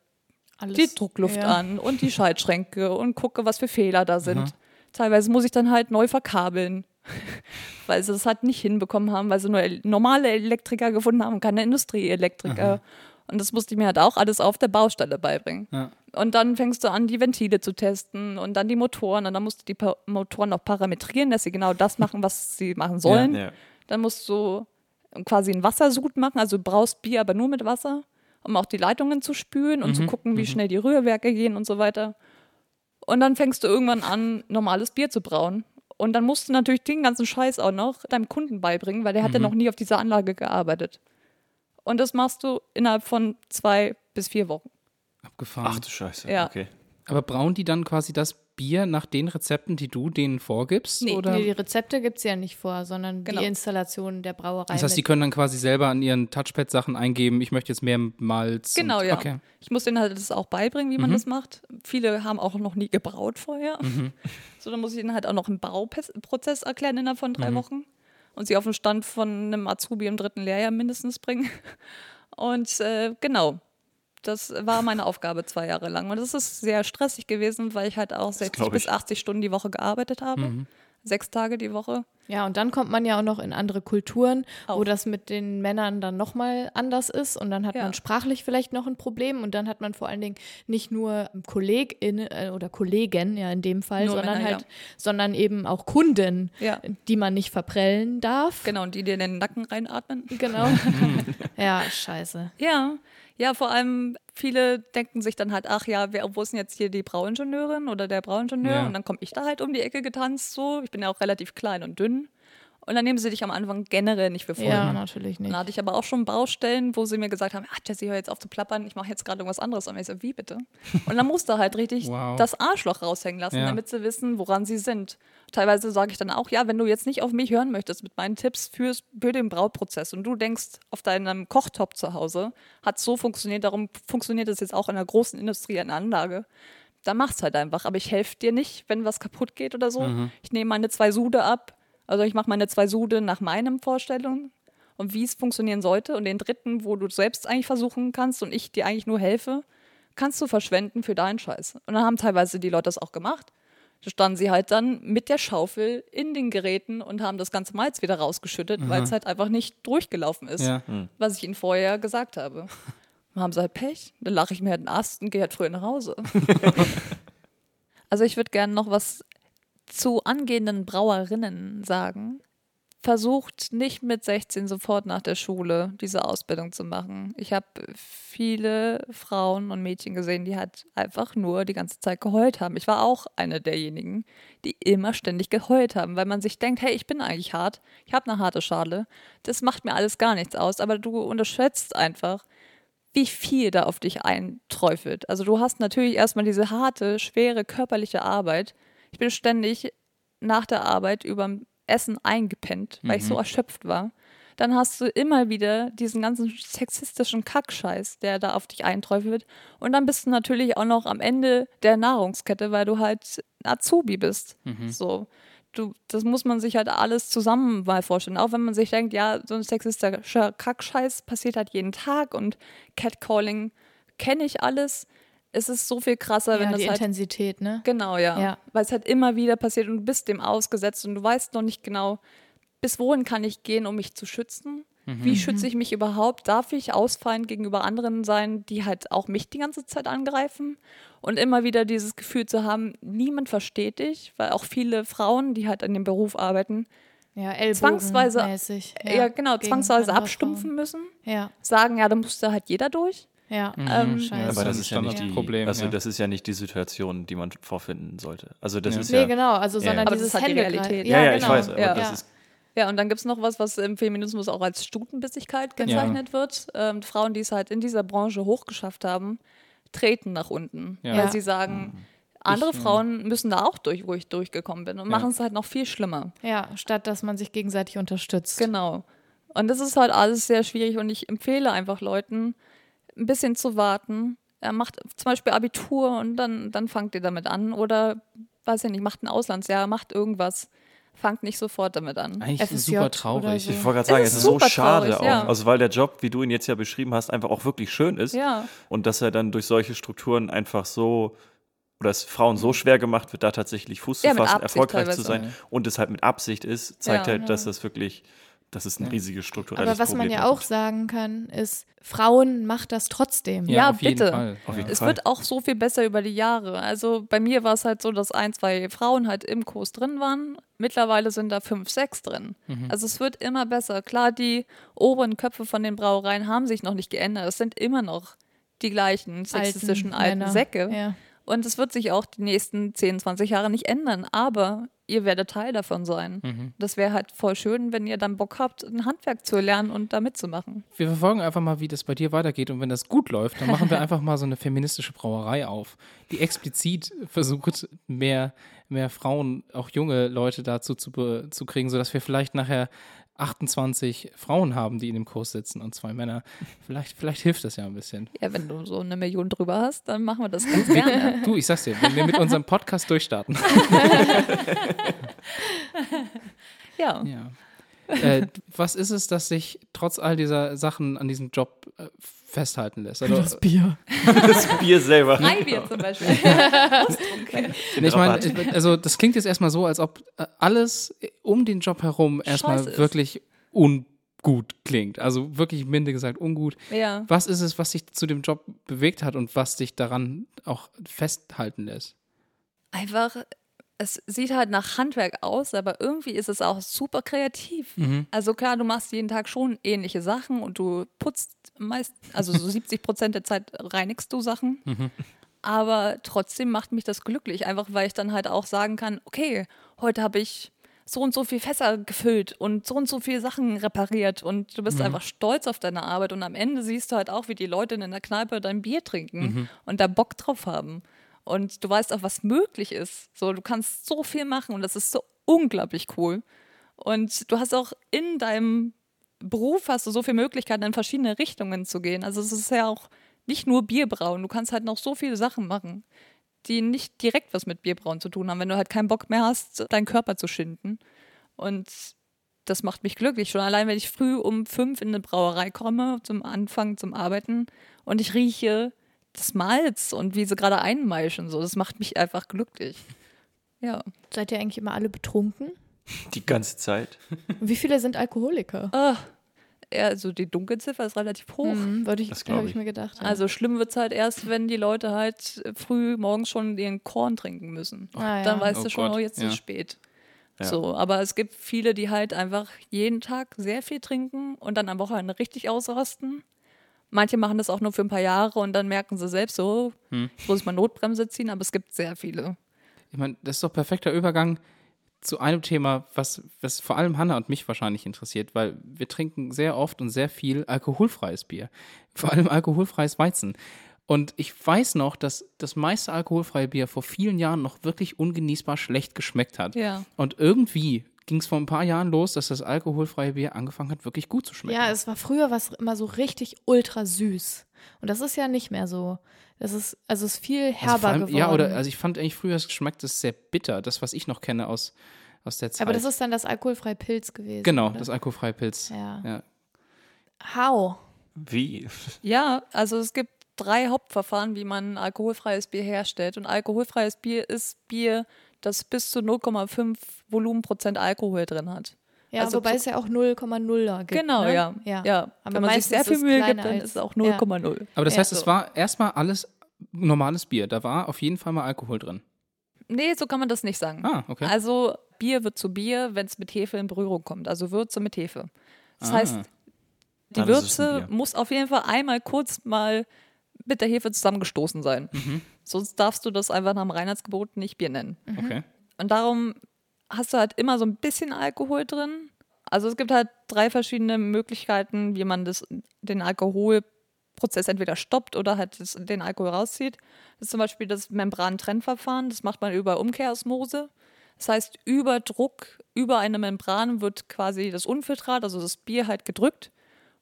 die Druckluft ja. an und die Schaltschränke und gucke, was für Fehler da sind. Teilweise muss ich dann halt neu verkabeln, weil sie das halt nicht hinbekommen haben, weil sie nur normale Elektriker gefunden haben, keine Industrieelektriker. Und das musste ich mir halt auch alles auf der Baustelle beibringen. Ja. Und dann fängst du an, die Ventile zu testen und dann die Motoren. Und dann musst du die pa Motoren auch parametrieren, dass sie genau das machen, was sie machen sollen. Ja. Dann musst du quasi einen Wassersud machen, also du brauchst Bier, aber nur mit Wasser, um auch die Leitungen zu spülen und zu gucken, wie schnell die Rührwerke gehen und so weiter. Und dann fängst du irgendwann an, normales Bier zu brauen. Und dann musst du natürlich den ganzen Scheiß auch noch deinem Kunden beibringen, weil der hat ja noch nie auf dieser Anlage gearbeitet. Und das machst du innerhalb von zwei bis vier Wochen. Abgefahren. Ach du Scheiße. Ja. Okay. Aber brauen die dann quasi das Bier nach den Rezepten, die du denen vorgibst? Nee, oder? Nee, die Rezepte gibt es ja nicht vor, sondern Genau. die Installation der Brauerei. das heißt, die können dann quasi selber an ihren Touchpad-Sachen eingeben, ich möchte jetzt mehr Malz. Genau, und, ja. Okay. Ich muss denen halt das auch beibringen, wie man das macht. Viele haben auch noch nie gebraut vorher. So, dann muss ich ihnen halt auch noch einen Bauprozess erklären innerhalb von drei Wochen und sie auf den Stand von einem Azubi im dritten Lehrjahr mindestens bringen. Und äh, genau, das war meine Aufgabe zwei Jahre lang. Und das ist sehr stressig gewesen, weil ich halt auch 60 glaub bis ich. 80 Stunden die Woche gearbeitet habe. Sechs Tage die Woche. Ja, und dann kommt man ja auch noch in andere Kulturen, wo Auch. das mit den Männern dann nochmal anders ist und dann hat Ja. man sprachlich vielleicht noch ein Problem und dann hat man vor allen Dingen nicht nur Kollegin äh, oder Kollegen, ja in dem Fall, Nur sondern Männer, halt, ja. sondern eben auch Kunden, Ja. die man nicht verprellen darf. Genau, und die dir in den Nacken reinatmen. Genau. ja, scheiße. Ja, ja, vor allem viele denken sich dann halt, ach ja, wer, wo ist denn jetzt hier die Brauingenieurin oder der Brauingenieur? Ja. Und dann komme ich da halt um die Ecke getanzt so. Ich bin ja auch relativ klein und dünn. Und dann nehmen sie dich am Anfang generell nicht für voll. Ja, natürlich nicht. Dann hatte ich aber auch schon Baustellen, wo sie mir gesagt haben, ah, Jessie, hör jetzt auf zu plappern, ich mache jetzt gerade irgendwas anderes. Und ich so, wie bitte? Und dann musste halt richtig Wow. das Arschloch raushängen lassen, Ja. damit sie wissen, woran sie sind. Teilweise sage ich dann auch, ja, wenn du jetzt nicht auf mich hören möchtest mit meinen Tipps fürs, für den Brautprozess und du denkst, auf deinem Kochtop zu Hause hat so funktioniert, darum funktioniert es jetzt auch in einer großen Industrie, in einer Anlage, dann mach's halt einfach. Aber ich helfe dir nicht, wenn was kaputt geht oder so. Ich nehme meine zwei Sude ab. Also ich mache meine zwei Sude nach meinen Vorstellungen und wie es funktionieren sollte. Und den dritten, wo du selbst eigentlich versuchen kannst und ich dir eigentlich nur helfe, kannst du verschwenden für deinen Scheiß. Und dann haben teilweise die Leute das auch gemacht. Da standen sie halt dann mit der Schaufel in den Geräten und haben das ganze Malz wieder rausgeschüttet, weil es halt einfach nicht durchgelaufen ist, Ja. was ich ihnen vorher gesagt habe. Dann haben sie halt Pech. Dann lache ich mir halt den Ast und gehe halt früher nach Hause. also ich würde gerne noch was zu angehenden Brauerinnen sagen. Versucht nicht mit 16 sofort nach der Schule diese Ausbildung zu machen. Ich habe viele Frauen und Mädchen gesehen, die halt einfach nur die ganze Zeit geheult haben. Ich war auch eine derjenigen, die immer ständig geheult haben, weil man sich denkt, hey, ich bin eigentlich hart, ich habe eine harte Schale, das macht mir alles gar nichts aus, aber du unterschätzt einfach, wie viel da auf dich einträufelt. Also du hast natürlich erstmal diese harte, schwere körperliche Arbeit. Ich bin ständig nach der Arbeit überm Essen eingepennt, weil ich so erschöpft war. Dann hast du immer wieder diesen ganzen sexistischen Kackscheiß, der da auf dich einträufelt. Und dann bist du natürlich auch noch am Ende der Nahrungskette, weil du halt Azubi bist. So. Du, das muss man sich halt alles zusammen mal vorstellen. Auch wenn man sich denkt, ja, so ein sexistischer Kackscheiß passiert halt jeden Tag und Catcalling kenne ich alles. Es ist so viel krasser, wenn Ja, das die halt Intensität, ne? Genau, ja. Ja. Weil es halt immer wieder passiert und du bist dem ausgesetzt und du weißt noch nicht genau, bis wohin kann ich gehen, um mich zu schützen? Wie schütze ich mich überhaupt? Darf ich ausfallend gegenüber anderen sein, die halt auch mich die ganze Zeit angreifen? Und immer wieder dieses Gefühl zu haben, niemand versteht dich, weil auch viele Frauen, die halt in dem Beruf arbeiten, Ja, Zwangsweise- mäßig. ja, genau, zwangsweise abstumpfen müssen, Frauen. Ja, sagen, ja, da musste halt jeder durch. Ja. Ähm, Scheiße. Aber das ist ja nicht die, Standardproblem, also ja. das ist ja nicht die Situation, die man vorfinden sollte. Also das Ja. ist Nee, ja, genau, also Ja. sondern Aber das dieses ist halt die Händegreif- Realität. ja, ja, genau. ich weiß, aber Ja. das Ja. ist Ja, und dann gibt es noch was, was im Feminismus auch als Stutenbissigkeit gezeichnet wird. Ähm, Frauen, die es halt in dieser Branche hochgeschafft haben, treten nach unten, Ja. weil Ja. sie sagen, andere Frauen müssen da auch durch, wo ich durchgekommen bin und Ja. machen es halt noch viel schlimmer. Ja, statt dass man sich gegenseitig unterstützt. Genau. Und das ist halt alles sehr schwierig und ich empfehle einfach Leuten, ein bisschen zu warten. Er macht zum Beispiel Abitur und dann, dann fangt ihr damit an oder, weiß ich nicht, macht ein Auslandsjahr, macht irgendwas. Fangt nicht sofort damit an. Eigentlich FSJ super oder traurig. so. Ich wollte gerade sagen, Es es ist ist so super schade traurig, auch. ja. Also weil der Job, wie du ihn jetzt ja beschrieben hast, einfach auch wirklich schön ist. Ja. Und dass er dann durch solche Strukturen einfach so oder es Frauen so schwer gemacht wird, da tatsächlich Fuß Ja, zu fassen, Absicht erfolgreich zu teilweise. sein und es halt mit Absicht ist, zeigt Ja. halt, dass das wirklich, dass es ein riesiges strukturelles Aber was man Problem ja auch ist. sagen kann, ist, Frauen macht das trotzdem. Ja, auf jeden bitte. Fall. Auf jeden Es Fall. wird auch so viel besser über die Jahre. Also bei mir war es halt so, dass ein, zwei Frauen halt im Kurs drin waren. Mittlerweile sind da fünf, sechs drin. Mhm. Also es wird immer besser. Klar, die oberen Köpfe von den Brauereien haben sich noch nicht geändert. Es sind immer noch die gleichen sexistischen alten, Männer. Säcke. Ja. Und es wird sich auch die nächsten 10, 20 Jahre nicht ändern. Aber ihr werdet Teil davon sein. Mhm. Das wäre halt voll schön, wenn ihr dann Bock habt, ein Handwerk zu lernen und da mitzumachen. Wir verfolgen einfach mal, wie das bei dir weitergeht. Und wenn das gut läuft, dann machen wir einfach mal so eine feministische Brauerei auf, die explizit versucht, mehr, mehr Frauen, auch junge Leute dazu zu, zu kriegen, sodass wir vielleicht nachher 28 Frauen haben, die in dem Kurs sitzen und zwei Männer. Vielleicht, vielleicht hilft das ja ein bisschen. Ja, wenn du so eine Million drüber hast, dann machen wir das ganz gerne. Du, ich sag's dir, wenn wir mit unserem Podcast durchstarten. ja. Ja. Äh, was ist es, das sich trotz all dieser Sachen an diesem Job äh, festhalten lässt? Also, Bier. Das Bier selber. Freibier zum Beispiel. Nee, ich meine, äh, also das klingt jetzt erstmal so, als ob äh, alles um den Job herum erstmal wirklich ungut klingt. Also wirklich minde gesagt ungut. ja. Was ist es, was dich zu dem Job bewegt hat und was dich daran auch festhalten lässt? Einfach, es sieht halt nach Handwerk aus, aber irgendwie ist es auch super kreativ. Also klar, du machst jeden Tag schon ähnliche Sachen und du putzt meist, also so 70 Prozent der Zeit reinigst du Sachen. Aber trotzdem macht mich das glücklich, einfach weil ich dann halt auch sagen kann, okay, heute habe ich so und so viel Fässer gefüllt und so und so viele Sachen repariert und du bist einfach stolz auf deine Arbeit und am Ende siehst du halt auch, wie die Leute in der Kneipe dein Bier trinken und da Bock drauf haben. Und du weißt auch, was möglich ist. So, du kannst so viel machen und das ist so unglaublich cool. Und du hast auch in deinem Beruf hast du so viele Möglichkeiten, in verschiedene Richtungen zu gehen. Also es ist ja auch nicht nur Bierbrauen. Du kannst halt noch so viele Sachen machen, die nicht direkt was mit Bierbrauen zu tun haben, wenn du halt keinen Bock mehr hast, deinen Körper zu schinden. Und das macht mich glücklich. Schon allein, wenn ich früh um fünf in eine Brauerei komme, zum Anfang, zum Arbeiten und ich rieche das Malz und wie sie gerade einmeischen, so, das macht mich einfach glücklich. Ja. Seid ihr eigentlich immer alle betrunken? Die ganze Zeit. Wie viele sind Alkoholiker? Ah, also die Dunkelziffer ist relativ hoch. Hm, würde ich, habe ich ich. mir gedacht. ja. Also schlimm wird es halt erst, wenn die Leute halt früh morgens schon ihren Korn trinken müssen. Ah, ja. Dann weißt Oh du schon, Gott, oh, jetzt ist ja. es spät. Ja. So, aber es gibt viele, die halt einfach jeden Tag sehr viel trinken und dann am Wochenende richtig ausrasten. Manche machen das auch nur für ein paar Jahre und dann merken sie selbst so, Hm. muss ich mal Notbremse ziehen, aber es gibt sehr viele. Ich meine, das ist doch perfekter Übergang zu einem Thema, was, was vor allem Hanna und mich wahrscheinlich interessiert, weil wir trinken sehr oft und sehr viel alkoholfreies Bier. Vor allem alkoholfreies Weizen. Und ich weiß noch, dass das meiste alkoholfreie Bier vor vielen Jahren noch wirklich ungenießbar schlecht geschmeckt hat. Ja. Und irgendwie ging es vor ein paar Jahren los, dass das alkoholfreie Bier angefangen hat, wirklich gut zu schmecken. ja, es war früher was immer so richtig ultra süß. Und das ist ja nicht mehr so. Das ist, also es ist viel Also herber vor allem- geworden. Ja, oder also ich fand eigentlich früher, es schmeckt es sehr bitter, das, was ich noch kenne aus, aus der Zeit. Aber das ist dann das alkoholfreie Pilz gewesen. genau, oder? das alkoholfreie Pilz. Ja. Ja. How? Wie? Ja, also es gibt drei Hauptverfahren, wie man alkoholfreies Bier herstellt. Und alkoholfreies Bier ist Bier, das bis zu 0,5 Volumenprozent Alkohol drin hat. Ja, Also wobei es ja auch 0,0er gibt. Genau, ne? ja. ja. ja. Aber Wenn man sich sehr viel es Mühe gibt, dann ist es auch ja. 0,0. Aber das Ja, heißt, es so. war erstmal alles normales Bier. Da war auf jeden Fall mal Alkohol drin. Nee, so kann man das nicht sagen. Ah, okay. Also Bier wird zu Bier, wenn es mit Hefe in Berührung kommt. Also Würze mit Hefe. Das Ah. heißt, die Dann es Würze muss auf jeden Fall einmal kurz mal mit der Hefe zusammengestoßen sein. Mhm. Sonst darfst du das einfach nach dem Reinheitsgebot nicht Bier nennen. Okay. Und darum hast du halt immer so ein bisschen Alkohol drin. Also es gibt halt drei verschiedene Möglichkeiten, wie man das, den Alkoholprozess entweder stoppt oder halt das, den Alkohol rauszieht. Das ist zum Beispiel das Membrantrennverfahren. Das macht man über Umkehrosmose. Das heißt, über Druck, über eine Membran wird quasi das Unfiltrat, also das Bier halt gedrückt.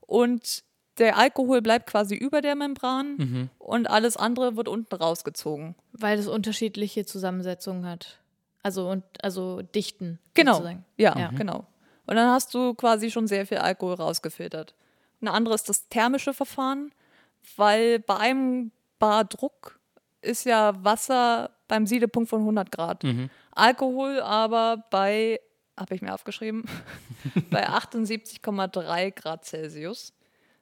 Und der Alkohol bleibt quasi über der Membran und alles andere wird unten rausgezogen. Weil es unterschiedliche Zusammensetzungen hat. Also und also Dichten. Genau. Sozusagen. Ja, Ja. genau. Und dann hast du quasi schon sehr viel Alkohol rausgefiltert. Eine andere ist das thermische Verfahren, weil bei einem Bar Druck ist ja Wasser beim Siedepunkt von 100 Grad. Mhm. Alkohol aber bei, habe ich mir aufgeschrieben, bei 78,3 Grad Celsius.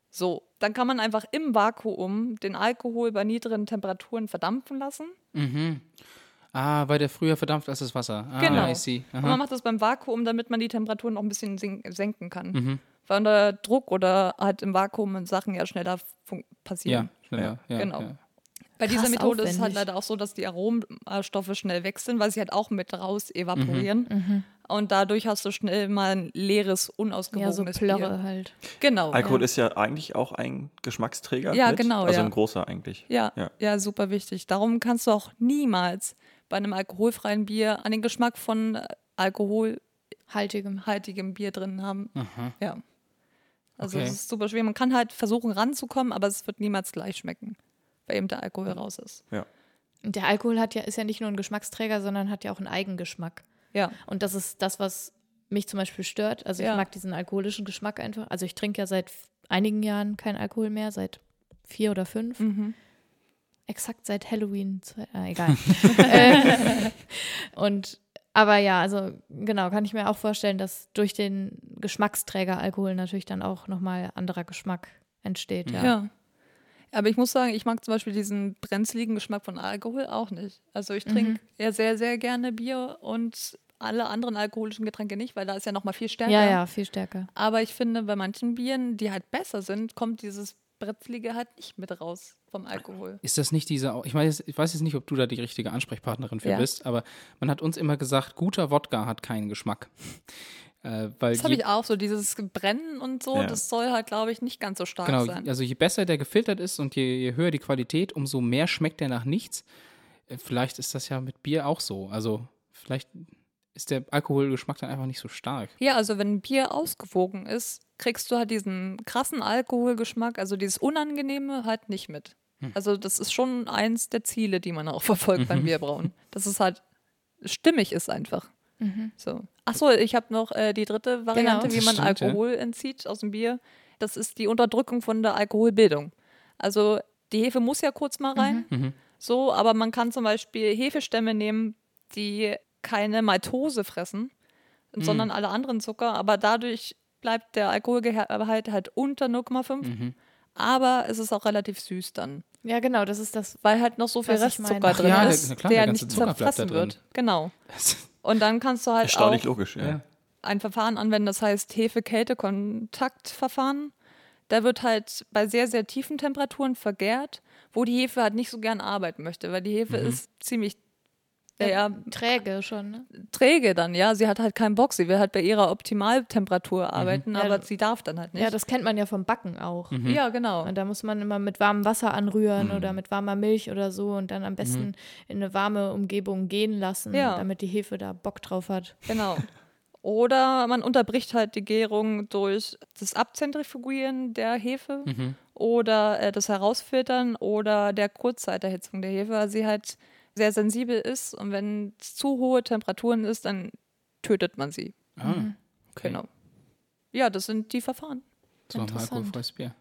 So, dann kann man einfach im Vakuum den Alkohol bei niedrigen Temperaturen verdampfen lassen. Mhm. Ah, weil der früher verdampft als das Wasser. Ah, Genau. I see. Und man macht das beim Vakuum, damit man die Temperaturen noch ein bisschen sen- senken kann. Mhm. Weil unter Druck oder halt im Vakuum Sachen ja schneller fun- Ja, passieren. schneller. Ja, genau. Ja. Bei dieser Krass Methode ist es halt aufwendig. leider auch so, dass die Aromstoffe schnell wechseln, weil sie halt auch mit raus evaporieren. Mhm. Und dadurch hast du schnell mal ein leeres, Ja, so unausgewogenes Plörre Bier. halt. Genau. Alkohol ist ja eigentlich auch ein Geschmacksträger. Ja, mit. genau, Also ja. ein großer eigentlich. Ja, Ja. ja. super wichtig. Darum kannst du auch niemals bei einem alkoholfreien Bier an den Geschmack von äh, alkoholhaltigem Haltigem. Bier drin haben. Aha. Ja. Also Okay. es ist super schwer. Man kann halt versuchen ranzukommen, aber es wird niemals gleich schmecken, weil eben der Alkohol raus ist. Und der Alkohol hat ja, ist ja nicht nur ein Geschmacksträger, sondern hat ja auch einen Eigengeschmack. Ja. Und das ist das, was mich zum Beispiel stört. Also ich Ja. mag diesen alkoholischen Geschmack einfach. Also ich trinke ja seit einigen Jahren keinen Alkohol mehr, seit vier oder fünf. Mhm. Exakt seit Halloween. Äh, egal. äh, und aber ja, also genau, kann ich mir auch vorstellen, dass durch den Geschmacksträger Alkohol natürlich dann auch nochmal anderer Geschmack entsteht. Ja. Ja. Aber ich muss sagen, ich mag zum Beispiel diesen brenzligen Geschmack von Alkohol auch nicht. Also ich trinke Mhm. ja sehr, sehr gerne Bier und alle anderen alkoholischen Getränke nicht, weil da ist ja noch mal viel stärker. ja, ja, viel stärker. Aber ich finde, bei manchen Bieren, die halt besser sind, kommt dieses Brenzlige halt nicht mit raus vom Alkohol. Ist das nicht dieser, ich weiß, ich weiß jetzt nicht, ob du da die richtige Ansprechpartnerin für Ja. bist, aber man hat uns immer gesagt, guter Wodka hat keinen Geschmack. Äh, weil Das habe ich auch so, dieses Brennen und so, Ja. das soll halt, glaube ich, nicht ganz so stark genau, sein. also je besser der gefiltert ist und je, je höher die Qualität, umso mehr schmeckt der nach nichts. Äh, Vielleicht ist das ja mit Bier auch so. Also vielleicht ist der Alkoholgeschmack dann einfach nicht so stark. Ja, also wenn ein Bier ausgewogen ist, kriegst du halt diesen krassen Alkoholgeschmack, also dieses Unangenehme halt nicht mit. Also das ist schon eins der Ziele, die man auch verfolgt beim Bierbrauen. Dass es halt stimmig ist einfach. So. Achso, ich habe noch äh, die dritte Variante, Genau. wie man stimmt, ja. Alkohol entzieht aus dem Bier. Das ist die Unterdrückung von der Alkoholbildung. Also die Hefe muss ja kurz mal rein. Mhm. So, aber man kann zum Beispiel Hefestämme nehmen, die keine Maltose fressen, sondern alle anderen Zucker, aber dadurch bleibt der Alkoholgehalt halt unter 0,5. Mhm. Aber es ist auch relativ süß dann, Ja, genau, das ist das. weil halt noch so viel Restzucker drin Ja, der- ist, na klar, der der, nicht zerfressen wird. Genau. Und dann kannst du halt Erstaunlich auch logisch, ja. ein Verfahren anwenden, das heißt Hefe-Kälte-Kontaktverfahren. Da wird halt bei sehr, sehr tiefen Temperaturen vergärt, wo die Hefe halt nicht so gern arbeiten möchte, weil die Hefe Mhm. ist ziemlich ja, ja, Träge schon, ne? träge dann, ja. Sie hat halt keinen Bock, sie will halt bei ihrer Optimaltemperatur arbeiten, Ja, aber du- sie darf dann halt nicht. Ja, das kennt man ja vom Backen auch. ja genau. Und da muss man immer mit warmem Wasser anrühren oder mit warmer Milch oder so und dann am besten in eine warme Umgebung gehen lassen, Ja. damit die Hefe da Bock drauf hat. Genau. Oder man unterbricht halt die Gärung durch das Abzentrifugieren der Hefe Mhm. oder äh, das Herausfiltern oder der Kurzzeiterhitzung der Hefe, weil sie halt sehr sensibel ist und wenn es zu hohe Temperaturen ist, dann tötet man sie. Ah, okay. Genau. Ja, das sind die Verfahren. So ein Interessant. alkoholfreies Bier.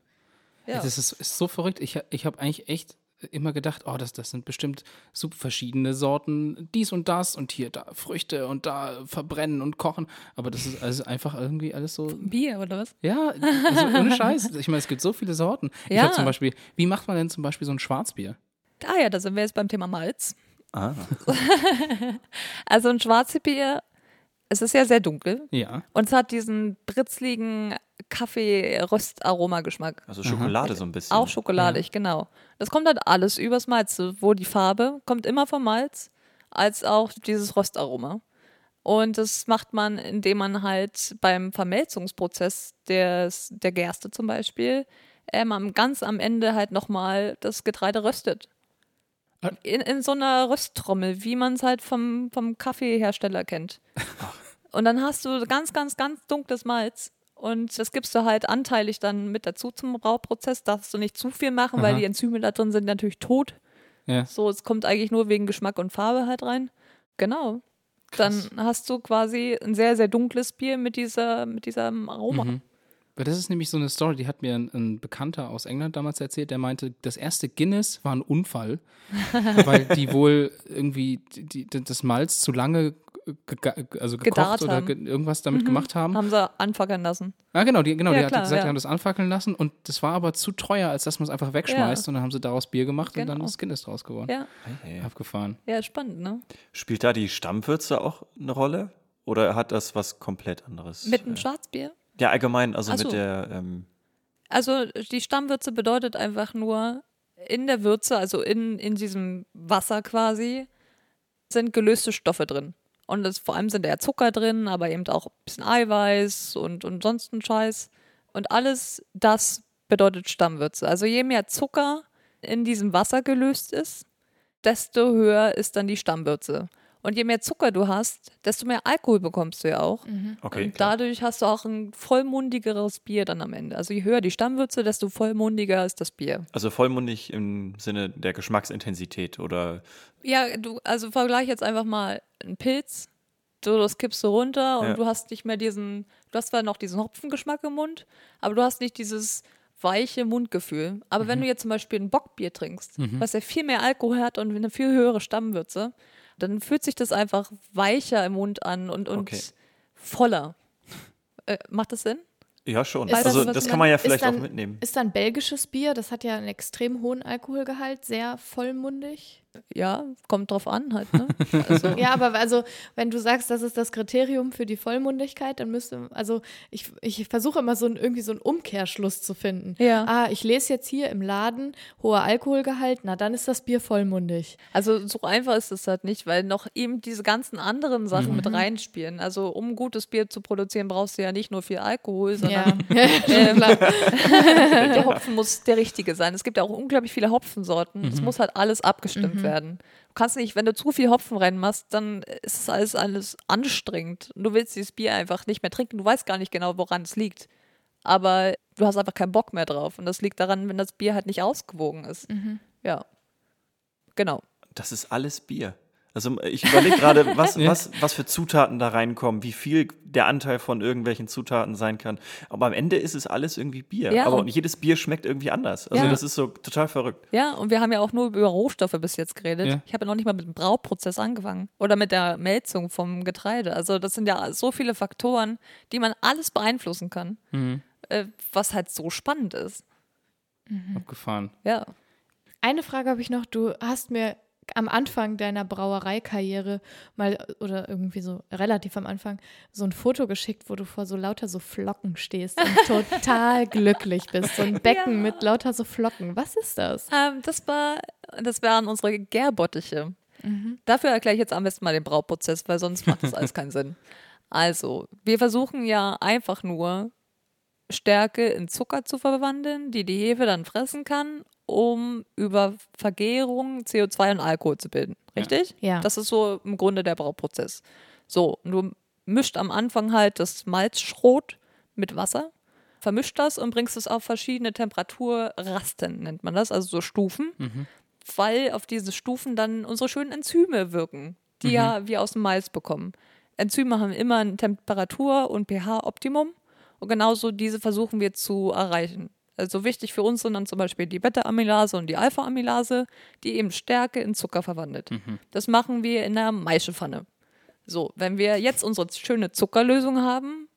Ja. Das ist, ist so verrückt. Ich, ich habe eigentlich echt immer gedacht, oh, das, das sind bestimmt super verschiedene Sorten, dies und das und hier da Früchte und da verbrennen und kochen. Aber das ist also einfach irgendwie alles so. Bier oder was? Ja, also ohne Scheiß. Ich meine, es gibt so viele Sorten. Ich Ja. habe zum Beispiel, wie macht man denn zum Beispiel so ein Schwarzbier? Ah ja, da sind wir jetzt beim Thema Malz. Ah, Also ein Schwarzbier, es ist ja sehr dunkel Ja. und es hat diesen britzligen Kaffee-Röstaroma-Geschmack. also Schokolade so ein bisschen. Auch schokoladig, genau. Das kommt halt alles übers Malz, sowohl die Farbe kommt immer vom Malz, als auch dieses Röstaroma. Und das macht man, indem man halt beim Vermelzungsprozess des, der Gerste zum Beispiel ähm, am, ganz am Ende halt nochmal das Getreide röstet. In, in so einer Rösttrommel, wie man es halt vom, vom Kaffeehersteller kennt. Und dann hast du ganz, ganz, ganz dunkles Malz. Und das gibst du halt anteilig dann mit dazu zum Brauprozess. Darfst du nicht zu viel machen, weil Aha. die Enzyme da drin sind natürlich tot. Ja. So, es kommt eigentlich nur wegen Geschmack und Farbe halt rein. Genau. Dann hast du quasi ein sehr, sehr dunkles Bier mit, dieser, mit diesem Aroma. Mhm. Weil das ist nämlich so eine Story, die hat mir ein, ein Bekannter aus England damals erzählt, der meinte, das erste Guinness war ein Unfall, weil die wohl irgendwie die, die, das Malz zu lange ge also gekocht Gedarrt oder ge irgendwas damit gemacht haben. Haben sie anfackeln lassen. Ah, genau, die, genau, Ja, die hat klar, gesagt, ja. die haben das anfackeln lassen und das war aber zu teuer, als dass man es einfach wegschmeißt Ja. und dann haben sie daraus Bier gemacht und dann Genau. ist Guinness draus geworden. Ja, Abgefahren. ja, spannend, ne? Spielt da die Stammwürze auch eine Rolle? Oder hat das was komplett anderes? Mit einem Äh, Schwarzbier? Ja, allgemein, also Ach mit so. der, ähm, Also die Stammwürze bedeutet einfach nur, in der Würze, also in, in diesem Wasser quasi, sind gelöste Stoffe drin. Und das, vor allem sind da ja Zucker drin, aber eben auch ein bisschen Eiweiß und, und sonst ein Scheiß. Und alles das bedeutet Stammwürze. Also je mehr Zucker in diesem Wasser gelöst ist, desto höher ist dann die Stammwürze. Und je mehr Zucker du hast, desto mehr Alkohol bekommst du ja auch. okay. Und klar. dadurch hast du auch ein vollmundigeres Bier dann am Ende. Also je höher die Stammwürze, desto vollmundiger ist das Bier. Also vollmundig im Sinne der Geschmacksintensität oder Ja, du, also vergleich jetzt einfach mal einen Pilz. Du, das kippst du runter und Ja. du hast nicht mehr diesen, du hast zwar noch diesen Hopfengeschmack im Mund, aber du hast nicht dieses weiche Mundgefühl. Aber Mhm. wenn du jetzt zum Beispiel ein Bockbier trinkst, was ja viel mehr Alkohol hat und eine viel höhere Stammwürze, dann fühlt sich das einfach weicher im Mund an und, und Okay. voller. Äh, macht das Sinn? ja schon. Ist das, also das kann man ja vielleicht dann, auch mitnehmen. Ist dann belgisches Bier, das hat ja einen extrem hohen Alkoholgehalt, sehr vollmundig. Ja, kommt drauf an halt, ne? Also, Ja, aber also, wenn du sagst, das ist das Kriterium für die Vollmundigkeit, dann müsste, also ich, ich versuche immer so ein, irgendwie so einen Umkehrschluss zu finden. Ja. Ah, ich lese jetzt hier im Laden hoher Alkoholgehalt, na dann ist das Bier vollmundig. Also so einfach ist es halt nicht, weil noch eben diese ganzen anderen Sachen mit reinspielen. Also um gutes Bier zu produzieren, brauchst du ja nicht nur viel Alkohol, sondern Ja, Ähm, der Hopfen muss der richtige sein. Es gibt ja auch unglaublich viele Hopfensorten. Es muss halt alles abgestimmt werden. Du kannst nicht, wenn du zu viel Hopfen reinmachst, dann ist es alles, alles anstrengend. Du willst dieses Bier einfach nicht mehr trinken. Du weißt gar nicht genau, woran es liegt. Aber du hast einfach keinen Bock mehr drauf. Und das liegt daran, wenn das Bier halt nicht ausgewogen ist. Ja. Genau. Das ist alles Bier. Also ich überlege gerade, was, was, was für Zutaten da reinkommen, wie viel der Anteil von irgendwelchen Zutaten sein kann. Aber am Ende ist es alles irgendwie Bier. Ja, Aber und- jedes Bier schmeckt irgendwie anders. Also Ja. das ist so total verrückt. Ja, und wir haben ja auch nur über Rohstoffe bis jetzt geredet. Ja. Ich habe ja noch nicht mal mit dem Brauprozess angefangen oder mit der Melzung vom Getreide. Also das sind ja so viele Faktoren, die man alles beeinflussen kann, äh, was halt so spannend ist. Abgefahren. Ja. Eine Frage habe ich noch. Du hast mir am Anfang deiner Brauereikarriere mal, oder irgendwie so relativ am Anfang, so ein Foto geschickt, wo du vor so lauter so Flocken stehst und total glücklich bist. So ein Becken Ja. mit lauter so Flocken. Was ist das? Ähm, das war, das waren unsere Gärbottiche. Dafür erkläre ich jetzt am besten mal den Brauprozess, weil sonst macht das alles keinen Sinn. Also, wir versuchen ja einfach nur Stärke in Zucker zu verwandeln, die die Hefe dann fressen kann, um über Vergärung CO2 und Alkohol zu bilden. Richtig? Ja. Das ist so im Grunde der Brauprozess. So, und du mischt am Anfang halt das Malzschrot mit Wasser, vermischt das und bringst es auf verschiedene Temperaturrasten, nennt man das, also so Stufen, weil auf diese Stufen dann unsere schönen Enzyme wirken, die ja wir aus dem Malz bekommen. Enzyme haben immer ein Temperatur- und pH-Optimum und genauso diese versuchen wir zu erreichen. Also wichtig für uns sind dann zum Beispiel die Beta-Amylase und die Alpha-Amylase, die eben Stärke in Zucker verwandelt. Das machen wir in der Maischepfanne. So, wenn wir jetzt unsere schöne Zuckerlösung haben,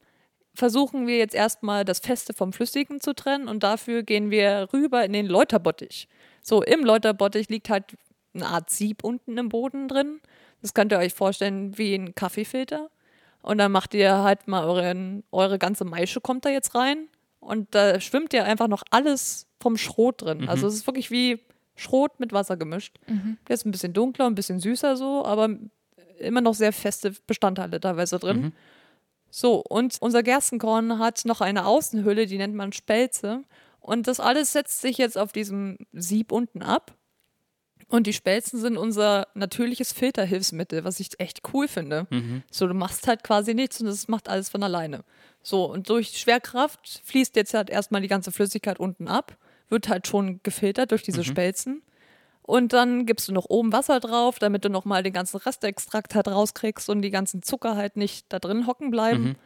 versuchen wir jetzt erstmal das Feste vom Flüssigen zu trennen und dafür gehen wir rüber in den Läuterbottich. So, im Läuterbottich liegt halt eine Art Sieb unten im Boden drin. Das könnt ihr euch vorstellen wie ein Kaffeefilter. Und dann macht ihr halt mal euren, eure ganze Maische kommt da jetzt rein und da schwimmt ja einfach noch alles vom Schrot drin. Also es ist wirklich wie Schrot mit Wasser gemischt. Der ist ein bisschen dunkler, ein bisschen süßer so, aber immer noch sehr feste Bestandteile teilweise drin. So, und unser Gerstenkorn hat noch eine Außenhülle, die nennt man Spelze. Und das alles setzt sich jetzt auf diesem Sieb unten ab. Und die Spelzen sind unser natürliches Filterhilfsmittel, was ich echt cool finde. So, du machst halt quasi nichts und es macht alles von alleine. So, und durch Schwerkraft fließt jetzt halt erstmal die ganze Flüssigkeit unten ab, wird halt schon gefiltert durch diese Spelzen. Und dann gibst du noch oben Wasser drauf, damit du nochmal den ganzen Restextrakt halt rauskriegst und die ganzen Zucker halt nicht da drin hocken bleiben.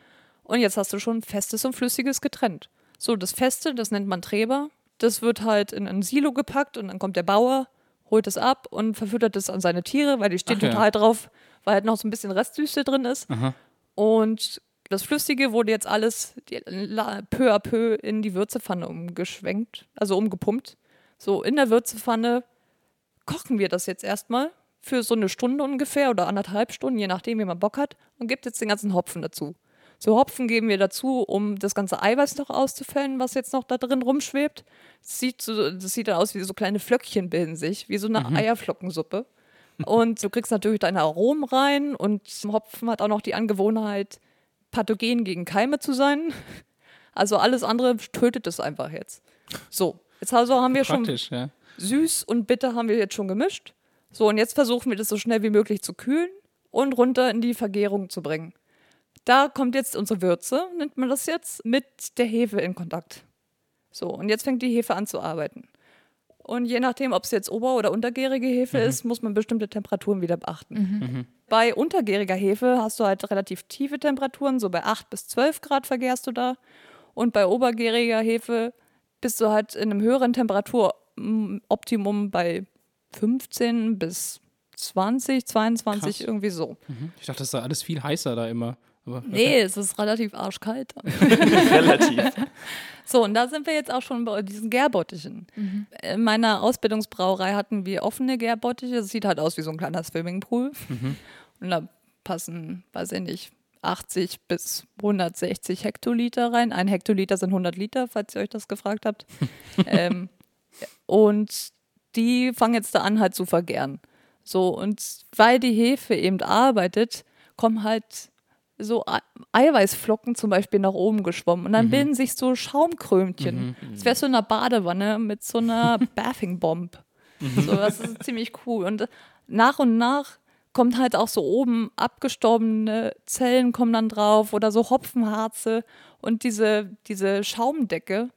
Und jetzt hast du schon festes und flüssiges getrennt. So, das Feste, das nennt man Treber. Das wird halt in ein Silo gepackt und dann kommt der Bauer, holt es ab und verfüttert es an seine Tiere, weil die stehen Ach ja. total drauf, weil halt noch so ein bisschen Restsüße drin ist. Aha. Und das Flüssige wurde jetzt alles peu à peu in die Würzepfanne umgeschwenkt, also umgepumpt. So, in der Würzepfanne kochen wir das jetzt erstmal für so eine Stunde ungefähr oder anderthalb Stunden, je nachdem, wie man Bock hat, und gibt jetzt den ganzen Hopfen dazu. So Hopfen geben wir dazu, um das ganze Eiweiß noch auszufällen, was jetzt noch da drin rumschwebt. Das sieht, so, das sieht dann aus wie so kleine Flöckchen bilden sich, wie so eine Eierflockensuppe. Und du kriegst natürlich deine Aromen rein und Hopfen hat auch noch die Angewohnheit, pathogen gegen Keime zu sein. Also alles andere tötet es einfach jetzt. So, jetzt also haben wir schon ja. süß und bitter haben wir jetzt schon gemischt. So, und jetzt versuchen wir das so schnell wie möglich zu kühlen und runter in die Vergärung zu bringen. Da kommt jetzt unsere Würze, nennt man das jetzt, mit der Hefe in Kontakt. So, und jetzt fängt die Hefe an zu arbeiten. Und je nachdem, ob es jetzt ober- oder untergärige Hefe ist, muss man bestimmte Temperaturen wieder beachten. Bei untergäriger Hefe hast du halt relativ tiefe Temperaturen, so bei 8 bis 12 Grad vergärst du da. Und bei obergäriger Hefe bist du halt in einem höheren Temperaturoptimum bei 15 bis 20, 22, Krass. irgendwie so. Ich dachte, das sei alles viel heißer da immer. Aber Nee, es ist relativ arschkalt. Relativ. So, und da sind wir jetzt auch schon bei diesen Gärbottichen. In meiner Ausbildungsbrauerei hatten wir offene Gärbottiche. Das sieht halt aus wie so ein kleiner Swimmingpool. Und da passen, weiß ich nicht, 80 bis 160 Hektoliter rein. Ein Hektoliter sind 100 Liter, falls ihr euch das gefragt habt. ähm, und die fangen jetzt da an, halt zu vergären. So, und weil die Hefe eben arbeitet, kommen halt so Ei- Eiweißflocken zum Beispiel nach oben geschwommen. Und dann bilden sich so Schaumkrömchen. Das wäre so in einer Badewanne mit so einer Bathing Bomb. So, das ist ziemlich cool. Und nach und nach kommt halt auch so oben abgestorbene Zellen kommen dann drauf oder so Hopfenharze. Und diese, diese Schaumdecke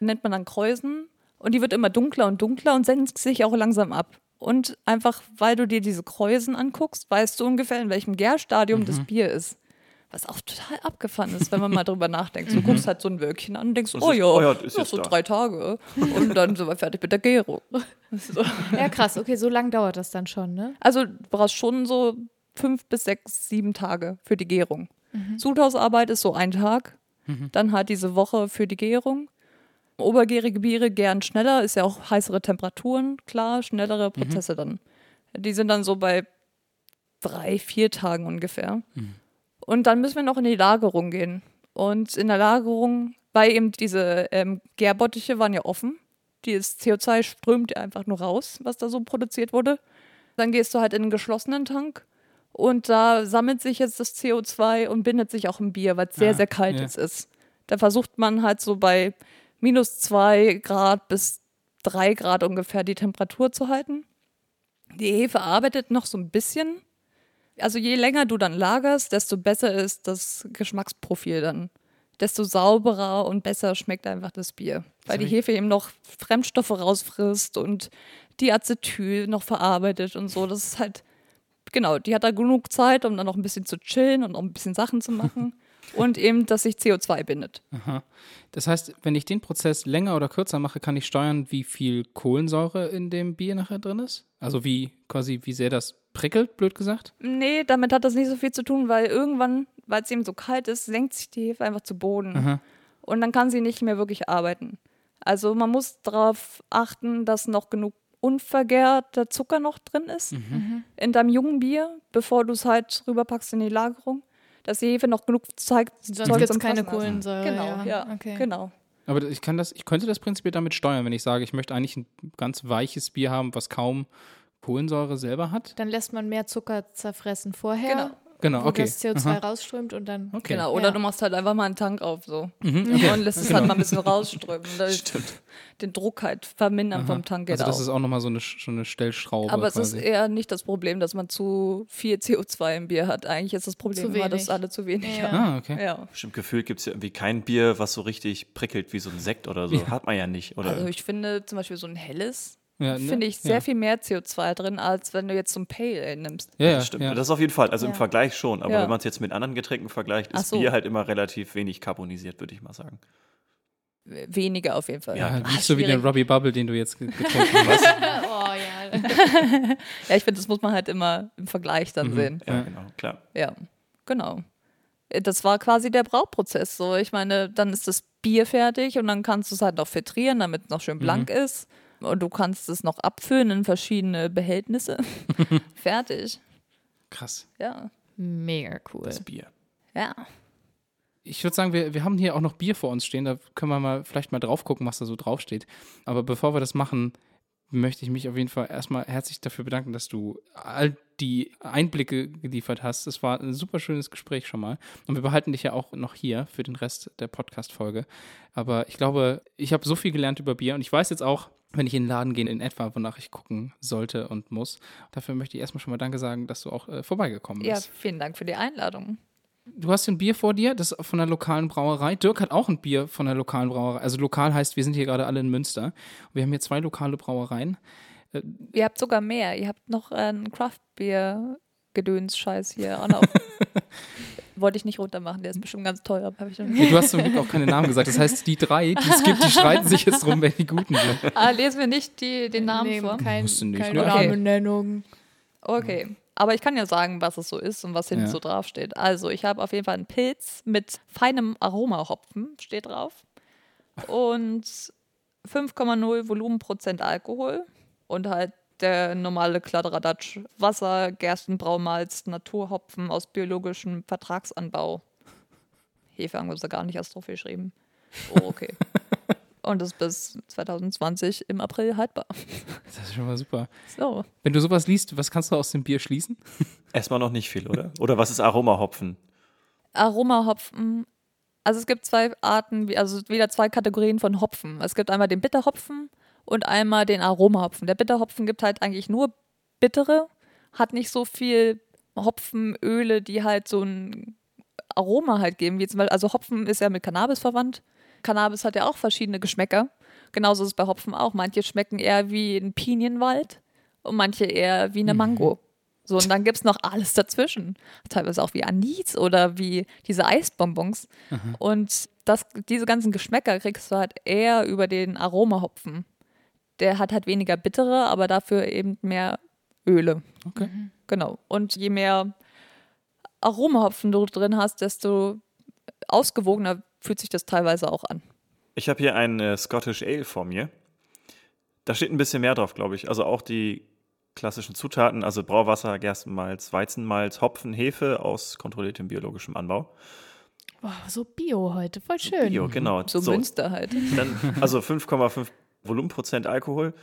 nennt man dann Kräusen. Und die wird immer dunkler und dunkler und senkt sich auch langsam ab. Und einfach, weil du dir diese Kräusen anguckst, weißt du ungefähr, in welchem Gärstadium das Bier ist. Was auch total abgefahren ist, wenn man mal drüber nachdenkt. Du guckst halt so ein Wölkchen an und denkst, Und oh es ist- ja, oh ja, ist noch so da. drei Tage. Und dann sind wir fertig mit der Gärung. So. Ja, krass. Okay, so lang dauert das dann schon, ne? Also du brauchst schon so fünf bis sechs, sieben Tage für die Gärung. Sudhausarbeit ist so ein Tag, dann halt diese Woche für die Gärung. Obergärige Biere gären schneller, ist ja auch heißere Temperaturen, klar, schnellere Prozesse dann. Die sind dann so bei drei, vier Tagen ungefähr. Und dann müssen wir noch in die Lagerung gehen. Und in der Lagerung, weil eben diese ähm, Gärbottiche waren ja offen, dieses CO2 strömt ja einfach nur raus, was da so produziert wurde. Dann gehst du halt in einen geschlossenen Tank und da sammelt sich jetzt das CO2 und bindet sich auch im Bier, weil es sehr, Ah, sehr kalt ja. ist. Da versucht man halt so bei minus zwei Grad bis drei Grad ungefähr die Temperatur zu halten. Die Hefe arbeitet noch so ein bisschen. Also je länger du dann lagerst, desto besser ist das Geschmacksprofil dann. Desto sauberer und besser schmeckt einfach das Bier. Weil die Hefe eben noch Fremdstoffe rausfrisst und die Acetyl noch verarbeitet und so. Das ist halt, genau, die hat da genug Zeit, um dann noch ein bisschen zu chillen und noch ein bisschen Sachen zu machen. und eben, dass sich CO2 bindet. Aha. Das heißt, wenn ich den Prozess länger oder kürzer mache, kann ich steuern, wie viel Kohlensäure in dem Bier nachher drin ist? Also wie quasi, wie sehr das prickelt, blöd gesagt? Nee, damit hat das nicht so viel zu tun, weil irgendwann, weil es eben so kalt ist, senkt sich die Hefe einfach zu Boden. Aha. Und dann kann sie nicht mehr wirklich arbeiten. Also man muss darauf achten, dass noch genug unvergärter Zucker noch drin ist in deinem jungen Bier, bevor du es halt rüberpackst in die Lagerung. Dass die Hefe noch genug Zeit Sonst gibt es keine. Kohlensäure. Genau, ja, Okay. genau. Aber ich kann das, ich könnte das prinzipiell damit steuern, wenn ich sage, ich möchte eigentlich ein ganz weiches Bier haben, was kaum Kohlensäure selber hat. Dann lässt man mehr Zucker zerfressen vorher, Genau. Genau, wo okay. das CO2 Aha. rausströmt und dann. Okay. Genau, oder Ja. du machst halt einfach mal einen Tank auf so Mhm, okay. und lässt es halt mal ein bisschen rausströmen. Stimmt. Den Druck halt vermindern vom Tank geht Also das auch. ist auch nochmal so eine, so eine Stellschraube Aber es quasi. ist eher nicht das Problem, dass man zu viel CO2 im Bier hat. Eigentlich ist das Problem immer, dass alle zu wenig Ja. haben. ah, okay. Ja. Bestimmt gefühlt gibt es ja irgendwie kein Bier, was so richtig prickelt wie so ein Sekt oder so. Hat man ja nicht. Oder Also ich finde zum Beispiel so ein helles, Ja, ne? finde ich sehr ja. viel mehr CO2 drin, als wenn du jetzt so ein Pale Ale nimmst. Ja, ja, das stimmt. ja. Das auf jeden Fall. Also im. Vergleich schon. Aber Ja. wenn man es jetzt mit anderen Getränken vergleicht, Ach ist so. Bier halt immer relativ wenig carbonisiert, würde ich mal sagen. Weniger auf jeden Fall. Ja, nicht so wie den schwierig. Robbie Bubble, den du jetzt ge- getrunken hast. oh ja. Ja, ich finde, das muss man halt immer im Vergleich dann sehen. Ja, genau, klar. Ja, genau. Äh, Das war quasi der Brauprozess. So, ich meine, dann ist das Bier fertig und dann kannst du es halt noch filtrieren, damit es noch schön blank ist. Und du kannst es noch abfüllen in verschiedene Behältnisse. fertig. Krass. Ja. Mega cool. Das Bier. Ja. Ich würde sagen, wir, wir haben hier auch noch Bier vor uns stehen. Da können wir mal vielleicht mal drauf gucken, was da so draufsteht. Aber bevor wir das machen, möchte ich mich auf jeden Fall erstmal herzlich dafür bedanken, dass du all die Einblicke geliefert hast. Es war ein super schönes Gespräch schon mal. Und wir behalten dich ja auch noch hier für den Rest der Podcast-Folge. Aber ich glaube, ich habe so viel gelernt über Bier und ich weiß jetzt auch, wenn ich in den Laden gehe, in etwa, wonach ich gucken sollte und muss. Dafür möchte ich erstmal schon mal Danke sagen, dass du auch äh, vorbeigekommen Ja, bist. vielen Dank für die Einladung. Du hast ein Bier vor dir, das ist von der lokalen Brauerei. Dirk hat auch ein Bier von der lokalen Brauerei. Also lokal heißt, wir sind hier gerade alle in Münster. Wir haben hier zwei lokale Brauereien. Ihr habt sogar mehr. Ihr habt noch einen Craft-Bier-Gedöns-Scheiß hier auch noch. Wollte ich nicht runtermachen, der ist bestimmt ganz teuer. aber Hab ich Nee, du hast zum Glück auch keine Namen gesagt. Das heißt, die drei, die es gibt, die streiten sich jetzt drum, wer die guten sind. ah, lesen wir nicht die, den Namen Nee, vor? kein, nicht, keine ne? Okay. Namennennung. Okay. Aber ich kann ja sagen, was es so ist und was hinten Ja. so draufsteht. Also, ich habe auf jeden Fall einen Pilz mit feinem Aromahopfen, steht drauf. Und 5,0 Volumenprozent Alkohol. Und halt der normale Kladderadatsch. Wasser, Gerstenbraumalz, Naturhopfen aus biologischem Vertragsanbau. Hefe haben wir da gar nicht erst drauf geschrieben. Oh, okay. und das ist bis 2020 im April haltbar. Das ist schon mal super. So. Wenn du sowas liest, was kannst du aus dem Bier schließen? Erstmal noch nicht viel, oder? Oder was ist Aromahopfen? Aromahopfen. Also es gibt zwei Arten, wie- also wieder zwei Kategorien von Hopfen. Es gibt einmal den Bitterhopfen und einmal den Aromahopfen. Der Bitterhopfen gibt halt eigentlich nur bittere, hat nicht so viel Hopfenöle, die halt so ein Aroma halt geben, wie zum Beispiel, also Hopfen ist ja mit Cannabis verwandt. Cannabis hat ja auch verschiedene Geschmäcker. Genauso ist es bei Hopfen auch. Manche schmecken eher wie ein Pinienwald und manche eher wie eine Mango. So, und dann gibt es noch alles dazwischen. Teilweise auch wie Anis oder wie diese Eisbonbons. Und das, diese ganzen Geschmäcker kriegst du halt eher über den Aromahopfen. Der hat halt weniger bittere, aber dafür eben mehr Öle. Okay. Genau. Und je mehr Aromahopfen du drin hast, desto ausgewogener fühlt sich das teilweise auch an. Ich habe hier ein äh, Scottish Ale vor mir. Da steht ein bisschen mehr drauf, glaube ich. Also auch die klassischen Zutaten, also Brauwasser, Gerstenmalz, Weizenmalz, Hopfen, Hefe aus kontrolliertem biologischem Anbau. Boah, so Bio heute, voll schön. Bio, genau. So, Münster halt. Dann, also 5,5 Volumenprozent Alkohol.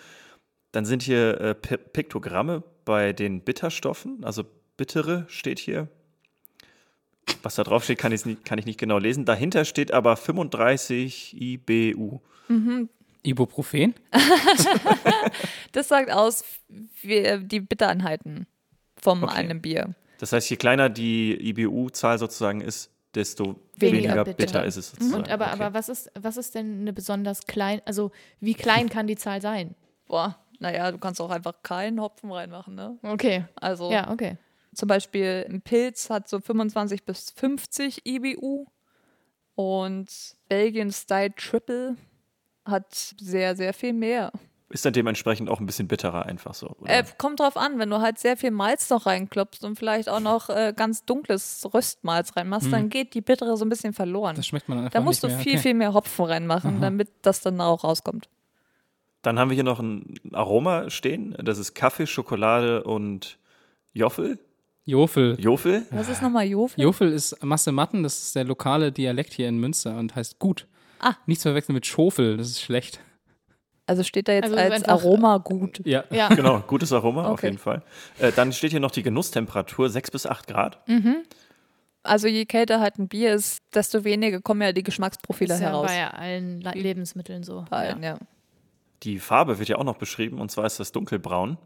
Dann sind hier äh, Pi- Piktogramme bei den Bitterstoffen, also bittere steht hier. Was da drauf steht, kann ich, nicht, kann ich nicht genau lesen. Dahinter steht aber 35 IBU. Ibuprofen? Das sagt aus wie die Bittereinheiten vom Okay. einem Bier. Das heißt, je kleiner die IBU-Zahl sozusagen ist, desto Weniger weniger, bitter. bitter. ist es sozusagen. Und aber, okay. aber was ist, was ist denn eine besonders klein, also wie klein kann die Zahl sein? Boah, naja, du kannst auch einfach keinen Hopfen reinmachen, ne? Okay. Also Ja, okay. zum Beispiel ein Pilz hat so 25 bis 50 IBU und Belgian Style Triple hat sehr, sehr viel mehr. Ist dann dementsprechend auch ein bisschen bitterer einfach so. Oder? Äh, kommt drauf an, wenn du halt sehr viel Malz noch reinklopfst und vielleicht auch noch äh, ganz dunkles Röstmalz reinmachst, dann geht die bittere so ein bisschen verloren. Das schmeckt man dann einfach Da musst du nicht mehr. viel, okay. viel mehr Hopfen reinmachen, damit das dann auch rauskommt. Dann haben wir hier noch ein Aroma stehen. Das ist Kaffee, Schokolade und Joffel. Jofel. Jofel? Was ist nochmal Jofel? Jofel ist Masse Matten, das ist der lokale Dialekt hier in Münster und heißt gut. Ah. Nichts verwechseln mit Schofel, das ist schlecht. Also steht da jetzt Also als einfach- Aroma gut. Ja. Ja. Genau, gutes Aroma auf Okay. jeden Fall. Äh, dann steht hier noch die Genusstemperatur, 6 bis 8 Grad. Also je kälter halt ein Bier ist, desto weniger kommen ja die Geschmacksprofile ist ja heraus. bei allen La- Lebensmitteln so. Bei allen, ja. Die Farbe wird ja auch noch beschrieben und zwar ist das dunkelbraun.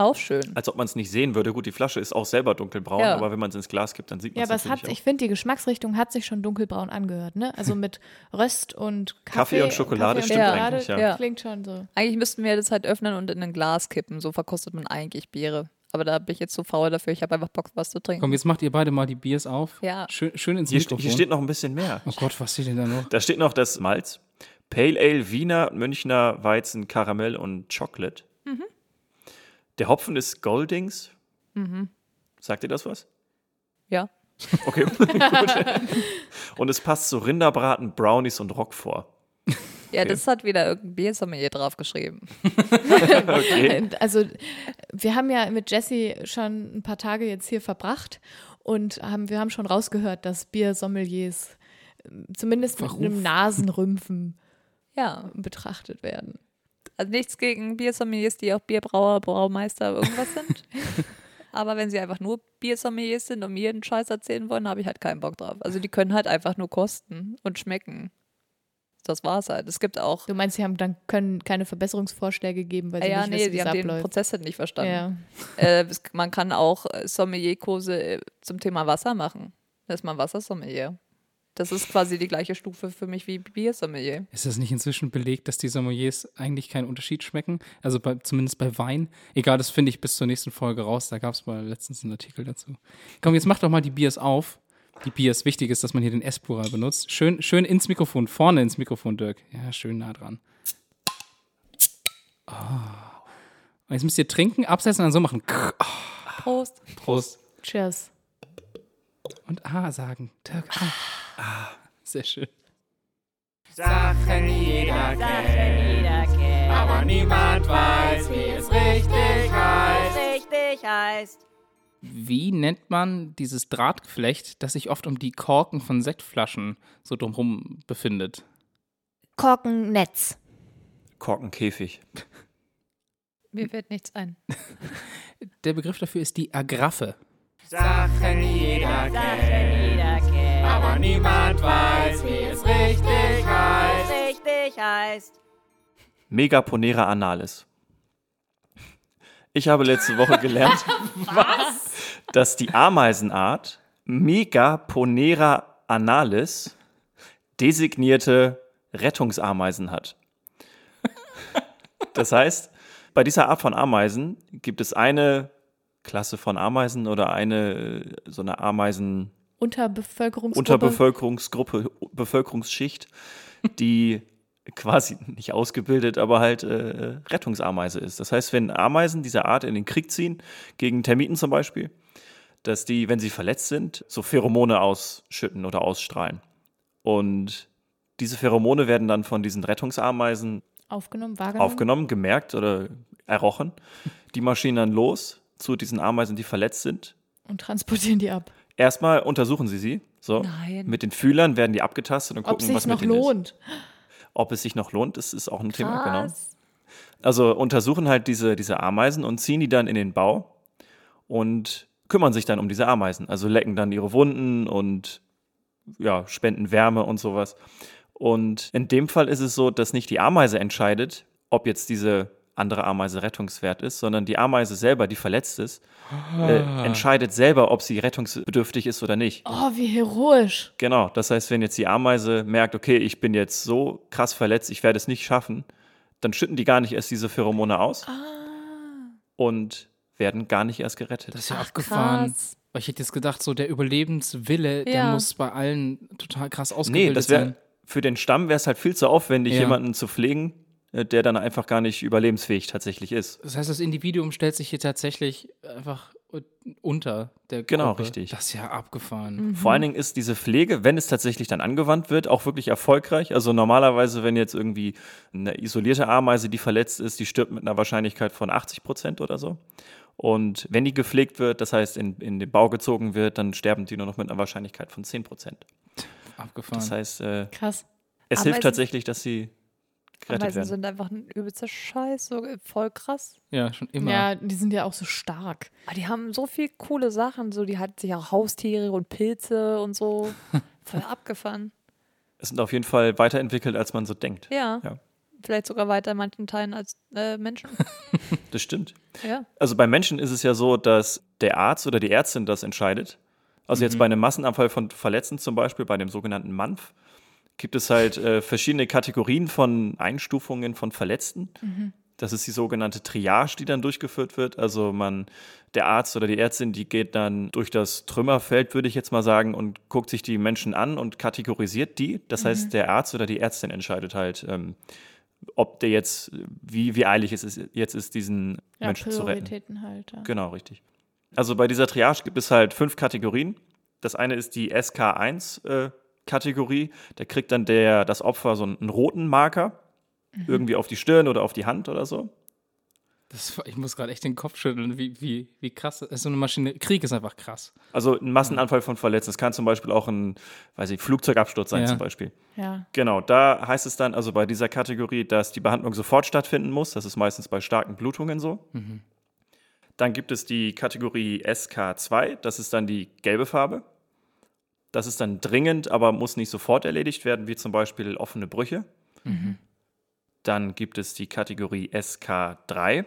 Auch schön. Als ob man es nicht sehen würde. Gut, die Flasche ist auch selber dunkelbraun, Ja. aber wenn man es ins Glas gibt, dann sieht man Ja, es aber es natürlich hat, auch. ich finde, die Geschmacksrichtung hat sich schon dunkelbraun angehört, ne? Also mit Röst und Kaffee. Kaffee und Schokolade Kaffee stimmt Schokolade eigentlich, ja. Ja. Klingt schon so. Eigentlich müssten wir das halt öffnen und in ein Glas kippen. So verkostet man eigentlich Biere. Aber da bin ich jetzt zu faul dafür. Ich habe einfach Bock, was zu trinken. Komm, jetzt macht ihr beide mal die Biers auf. Ja. Schön, schön ins Hier, Mikrofon. hier steht noch ein bisschen mehr. oh Gott, was steht denn da noch? Da steht noch das Malz, Pale Ale, Wiener, Münchner, Weizen, Karamell und Chocolate. Der Hopfen ist Goldings. Sagt ihr das was? Ja. Okay, gut. Und es passt zu Rinderbraten, Brownies und Roquefort. Ja, das hat wieder irgendein Biersommelier draufgeschrieben. Okay. Also wir haben ja mit Jesse schon ein paar Tage jetzt hier verbracht und haben, wir haben schon rausgehört, dass Biersommeliers äh, zumindest mit Verruf. einem Nasenrümpfen Ja. betrachtet werden. Also nichts gegen Biersommeliers, die auch Bierbrauer, Braumeister, irgendwas sind. Aber wenn sie einfach nur Biersommeliers sind und mir einen Scheiß erzählen wollen, habe ich halt keinen Bock drauf. Also die können halt einfach nur kosten und schmecken. Das war's halt. Es gibt auch. Du meinst, sie haben dann können keine Verbesserungsvorschläge geben, weil sie ja, nicht nee, wissen, es haben den. Prozess halt nicht verstanden. Ja. Äh, man kann auch äh, Sommelierkurse äh, zum Thema Wasser machen. Da ist man Wassersommelier. Das ist quasi die gleiche Stufe für mich wie Biersommelier. Ist das nicht inzwischen belegt, dass die Sommeliers eigentlich keinen Unterschied schmecken? Also bei, zumindest bei Wein. Egal, das finde ich bis zur nächsten Folge raus. Da gab es mal letztens einen Artikel dazu. Komm, jetzt mach doch mal die Biers auf. Die Biers. Wichtig ist, dass man hier den S-Plural benutzt. Schön, schön ins Mikrofon, vorne ins Mikrofon, Dirk. Ja, schön nah dran. Ah. Und jetzt müsst ihr trinken, absetzen und dann so machen. Prost. Prost. Cheers. Und A sagen. Dirk, A. Ah. Sehr schön. Sachen jeder kennt, aber niemand weiß, wie es richtig heißt. richtig heißt. Wie nennt man dieses Drahtgeflecht, das sich oft um die Korken von Sektflaschen so drumherum befindet? Korkennetz. Korkenkäfig. Mir fällt nichts ein. Der Begriff dafür ist die Agraffe. Sachen Jeder kennt, aber niemand weiß, wie es richtig heißt. richtig heißt. Megaponera analis. Ich habe letzte Woche gelernt, dass die Ameisenart Megaponera analis designierte Rettungsameisen hat. Das heißt, bei dieser Art von Ameisen gibt es eine Klasse von Ameisen oder eine so eine Ameisen Unterbevölkerungsgruppe. Unterbevölkerungsgruppe, Bevölkerungsschicht, die quasi nicht ausgebildet, aber halt äh, Rettungsameise ist. Das heißt, wenn Ameisen dieser Art in den Krieg ziehen, gegen Termiten zum Beispiel, dass die, wenn sie verletzt sind, so Pheromone ausschütten oder ausstrahlen. Und diese Pheromone werden dann von diesen Rettungsameisen Aufgenommen, wahrgenommen. aufgenommen, gemerkt oder errochen. Die marschieren dann los zu diesen Ameisen, die verletzt sind. Und transportieren die ab. Erstmal untersuchen sie sie. So. Nein. Mit den Fühlern werden die abgetastet und Ob gucken, sich was noch mit ist. lohnt. Ob es sich noch lohnt, das ist auch ein Thema, genau. Krass. Also untersuchen halt diese, diese Ameisen und ziehen die dann in den Bau und kümmern sich dann um diese Ameisen. Also lecken dann ihre Wunden und ja, spenden Wärme und sowas. Und in dem Fall ist es so, dass nicht die Ameise entscheidet, ob jetzt diese andere Ameise rettungswert ist, sondern die Ameise selber, die verletzt ist, äh, entscheidet selber, ob sie rettungsbedürftig ist oder nicht. Oh, wie heroisch. Genau, das heißt, wenn jetzt die Ameise merkt, okay, ich bin jetzt so krass verletzt, ich werde es nicht schaffen, dann schütten die gar nicht erst diese Pheromone aus und werden gar nicht erst gerettet. Das ist ja Ach, abgefahren. krass. Weil ich hätte jetzt gedacht, so der Überlebenswille, der Ja. muss bei allen total krass nee, ausgebildet das wäre sein. für den Stamm wäre es halt viel zu aufwendig, Ja. jemanden zu pflegen, der dann einfach gar nicht überlebensfähig tatsächlich ist. Das heißt, das Individuum stellt sich hier tatsächlich einfach unter der Genau, Gruppe. richtig. Das ist ja abgefahren. Vor allen Dingen ist diese Pflege, wenn es tatsächlich dann angewandt wird, auch wirklich erfolgreich. Also normalerweise, wenn jetzt irgendwie eine isolierte Ameise, die verletzt ist, die stirbt mit einer Wahrscheinlichkeit von 80 Prozent oder so. Und wenn die gepflegt wird, das heißt in, in den Bau gezogen wird, dann sterben die nur noch mit einer Wahrscheinlichkeit von 10 Prozent. Abgefahren. Das heißt, äh, Krass. es Ameisen- hilft tatsächlich, dass sie gerettet Ameisen werden. sind einfach ein übelster Scheiß, so voll krass. ja, schon immer. Ja, die sind ja auch so stark. Aber die haben so viel coole Sachen, so die hat sich auch Haustiere und Pilze und so. Voll abgefahren. Es sind auf jeden Fall weiterentwickelt, als man so denkt. Ja. Ja. Vielleicht sogar weiter in manchen Teilen als äh, Menschen. Das stimmt. ja. Also bei Menschen ist es ja so, dass der Arzt oder die Ärztin das entscheidet. Also jetzt bei einem Massenabfall von Verletzten zum Beispiel, bei dem sogenannten MANF, gibt es halt äh, verschiedene Kategorien von Einstufungen von Verletzten. Das ist die sogenannte Triage, die dann durchgeführt wird. Also man, der Arzt oder die Ärztin, die geht dann durch das Trümmerfeld, würde ich jetzt mal sagen, und guckt sich die Menschen an und kategorisiert die. Das heißt, der Arzt oder die Ärztin entscheidet halt, ähm, ob der jetzt, wie, wie eilig es ist, jetzt ist, diesen Ja, Menschen zu retten. Halt. Ja. Genau, richtig. Also bei dieser Triage gibt es halt fünf Kategorien. Das eine ist die SK1-Kategorie. da kriegt dann der, das Opfer so einen roten Marker, irgendwie auf die Stirn oder auf die Hand oder so. Das, ich muss gerade echt den Kopf schütteln, wie, wie, wie krass. das ist. So eine Maschine. Krieg ist einfach krass. Also ein Massenanfall von Verletzten. Es kann zum Beispiel auch ein, weiß ich, Flugzeugabsturz sein Ja. zum Beispiel. ja. Genau, da heißt es dann, also bei dieser Kategorie, dass die Behandlung sofort stattfinden muss. Das ist meistens bei starken Blutungen so. Dann gibt es die Kategorie SK2, das ist dann die gelbe Farbe. Das ist dann dringend, aber muss nicht sofort erledigt werden, wie zum Beispiel offene Brüche. Dann gibt es die Kategorie SK3,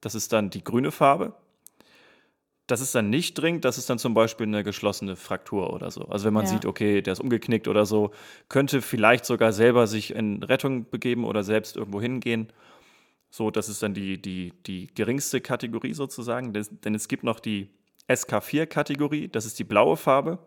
das ist dann die grüne Farbe. Das ist dann nicht dringend, das ist dann zum Beispiel eine geschlossene Fraktur oder so. Also wenn man Ja. sieht, okay, der ist umgeknickt oder so, könnte vielleicht sogar selber sich in Rettung begeben oder selbst irgendwo hingehen. So, das ist dann die, die, die geringste Kategorie sozusagen. Denn es gibt noch die SK4-Kategorie, das ist die blaue Farbe.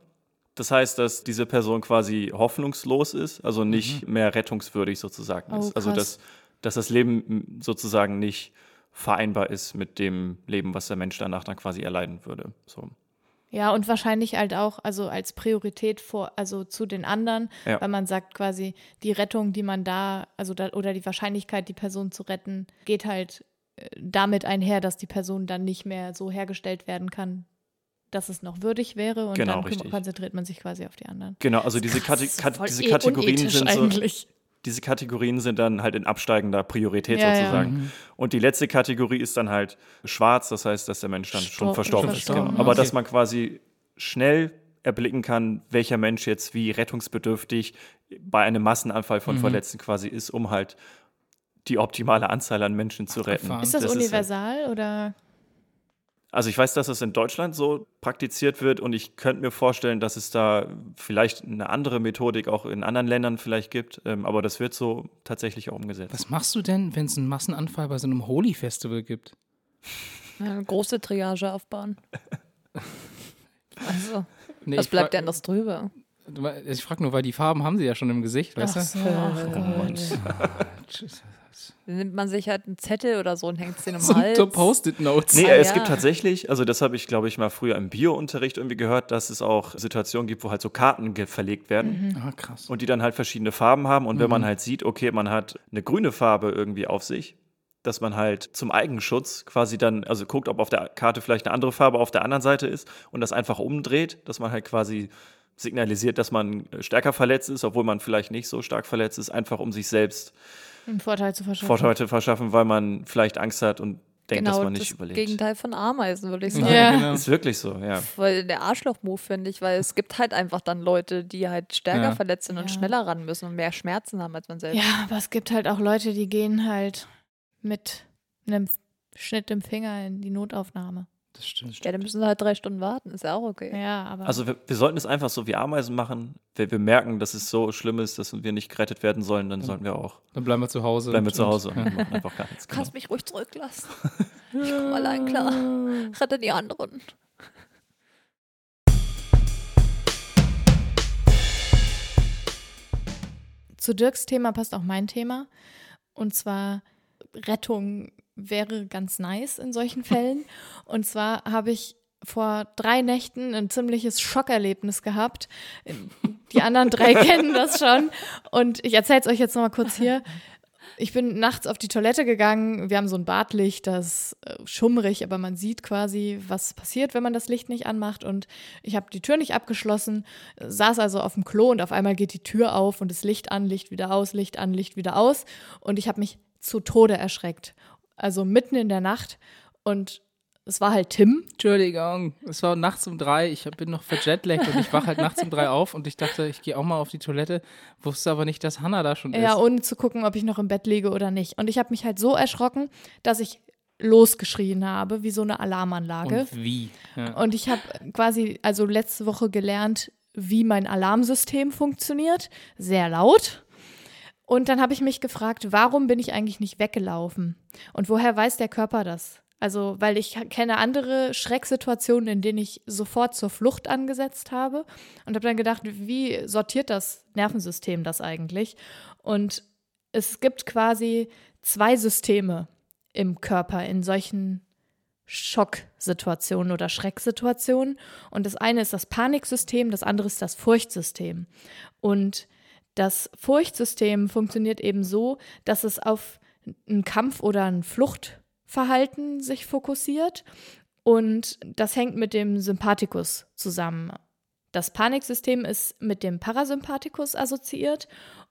Das heißt, dass diese Person quasi hoffnungslos ist, also nicht mehr rettungswürdig sozusagen Oh, ist. Also dass, dass das Leben sozusagen nicht vereinbar ist mit dem Leben, was der Mensch danach dann quasi erleiden würde. So. Ja, und wahrscheinlich halt auch, also als Priorität vor, also zu den anderen, Ja. weil man sagt quasi, die Rettung, die man da, also da, oder die Wahrscheinlichkeit, die Person zu retten, geht halt äh, damit einher, dass die Person dann nicht mehr so hergestellt werden kann, dass es noch würdig wäre und Genau, dann richtig. konzentriert man sich quasi auf die anderen. Genau, also diese, Krass, Kate ist Kat voll diese Kategorien sind so, eigentlich. diese Kategorien sind dann halt in absteigender Priorität Ja, ja. sozusagen. Und die letzte Kategorie ist dann halt schwarz, das heißt, dass der Mensch dann schon Stor- verstorben, verstorben, ist. Genau. Aber okay. dass man quasi schnell erblicken kann, welcher Mensch jetzt wie rettungsbedürftig bei einem Massenanfall von Verletzten quasi ist, um halt die optimale Anzahl an Menschen zu retten. Ist das, halt- universal oder? Also ich weiß, dass es in Deutschland so praktiziert wird und ich könnte mir vorstellen, dass es da vielleicht eine andere Methodik auch in anderen Ländern vielleicht gibt, ähm, aber das wird so tatsächlich auch umgesetzt. Was machst du denn, wenn es einen Massenanfall bei so einem Holy-Festival gibt? Eine große Triage aufbauen. Also, Nee, was ich bleibt denn anders drüber? Mei- Ich frage nur, weil die Farben haben sie ja schon im Gesicht, weißt du? so, ach Gott. Tschüss. Dann nimmt man sich halt einen Zettel oder so und hängt es den um So Hals. Post-it-Notes. Nee, Ah, es ja. gibt tatsächlich, also das habe ich, glaube ich, mal früher im Bio-Unterricht irgendwie gehört, dass es auch Situationen gibt, wo halt so Karten verlegt werden Ah, krass. und die dann halt verschiedene Farben haben. Und wenn man halt sieht, okay, man hat eine grüne Farbe irgendwie auf sich, dass man halt zum Eigenschutz quasi dann, also guckt, ob auf der Karte vielleicht eine andere Farbe auf der anderen Seite ist und das einfach umdreht, dass man halt quasi signalisiert, dass man äh, stärker verletzt ist, obwohl man vielleicht nicht so stark verletzt ist, einfach um sich selbst Einen Vorteil zu verschaffen. Vorteile zu verschaffen, weil man vielleicht Angst hat und denkt, dass genau man nicht das überlebt. Gegenteil von Ameisen, würde ich sagen. Ja. genau. Ist wirklich so, ja. Voll der Arschloch-Move, finde ich, weil es gibt halt einfach dann Leute, die halt stärker Ja. verletzt sind und Ja. schneller ran müssen und mehr Schmerzen haben als man selbst. Ja, aber es gibt halt auch Leute, die gehen halt mit einem Schnitt im Finger in die Notaufnahme. Das stimmt. Ja, dann müssen sie halt drei Stunden warten, ist ja auch okay. Ja, aber Also wir, wir sollten es einfach so wie Ameisen machen. Wenn wir merken, dass es so schlimm ist, dass wir nicht gerettet werden sollen, dann sollten wir auch Dann bleiben wir zu Hause. bleiben wir zu Hause Ja. und machen einfach gar nichts. Genau. Kannst mich ruhig zurücklassen. Ich komme allein klar. Rette die anderen. zu Dirks Thema passt auch mein Thema. Und zwar Rettung wäre ganz nice in solchen Fällen. Und zwar habe ich vor drei Nächten ein ziemliches Schockerlebnis gehabt. Die anderen drei kennen das schon. Und ich erzähle es euch jetzt nochmal kurz hier. Ich bin nachts auf die Toilette gegangen. Wir haben so ein Badlicht, das ist äh, schummrig, aber man sieht quasi, was passiert, wenn man das Licht nicht anmacht. Und ich habe die Tür nicht abgeschlossen, saß also auf dem Klo und auf einmal geht die Tür auf und das Licht an, Licht wieder aus, Licht an, Licht wieder aus. Und ich habe mich zu Tode erschreckt. Also mitten in der Nacht. Und es war halt Tim. Entschuldigung, es war nachts um drei, ich bin noch verjetlaggt und ich wach halt nachts um drei auf und ich dachte, ich gehe auch mal auf die Toilette, wusste aber nicht, dass Hannah da schon ist. Ja, ohne zu gucken, ob ich noch im Bett liege oder nicht. Und ich habe mich halt so erschrocken, dass ich losgeschrien habe, wie so eine Alarmanlage. und wie? Ja. Und ich habe quasi, also letzte Woche gelernt, wie mein Alarmsystem funktioniert. Sehr laut. Und dann habe ich mich gefragt, warum bin ich eigentlich nicht weggelaufen? Und woher weiß der Körper das? Also, weil ich kenne andere Schrecksituationen, in denen ich sofort zur Flucht angesetzt habe und habe dann gedacht, wie sortiert das Nervensystem das eigentlich? Und es gibt quasi zwei Systeme im Körper in solchen Schocksituationen oder Schrecksituationen. Und das eine ist das Paniksystem, das andere ist das Furchtsystem. Und das Furchtsystem funktioniert eben so, dass es auf einen Kampf oder ein Fluchtverhalten sich fokussiert. Und das hängt mit dem Sympathikus zusammen. Das Paniksystem ist mit dem Parasympathikus assoziiert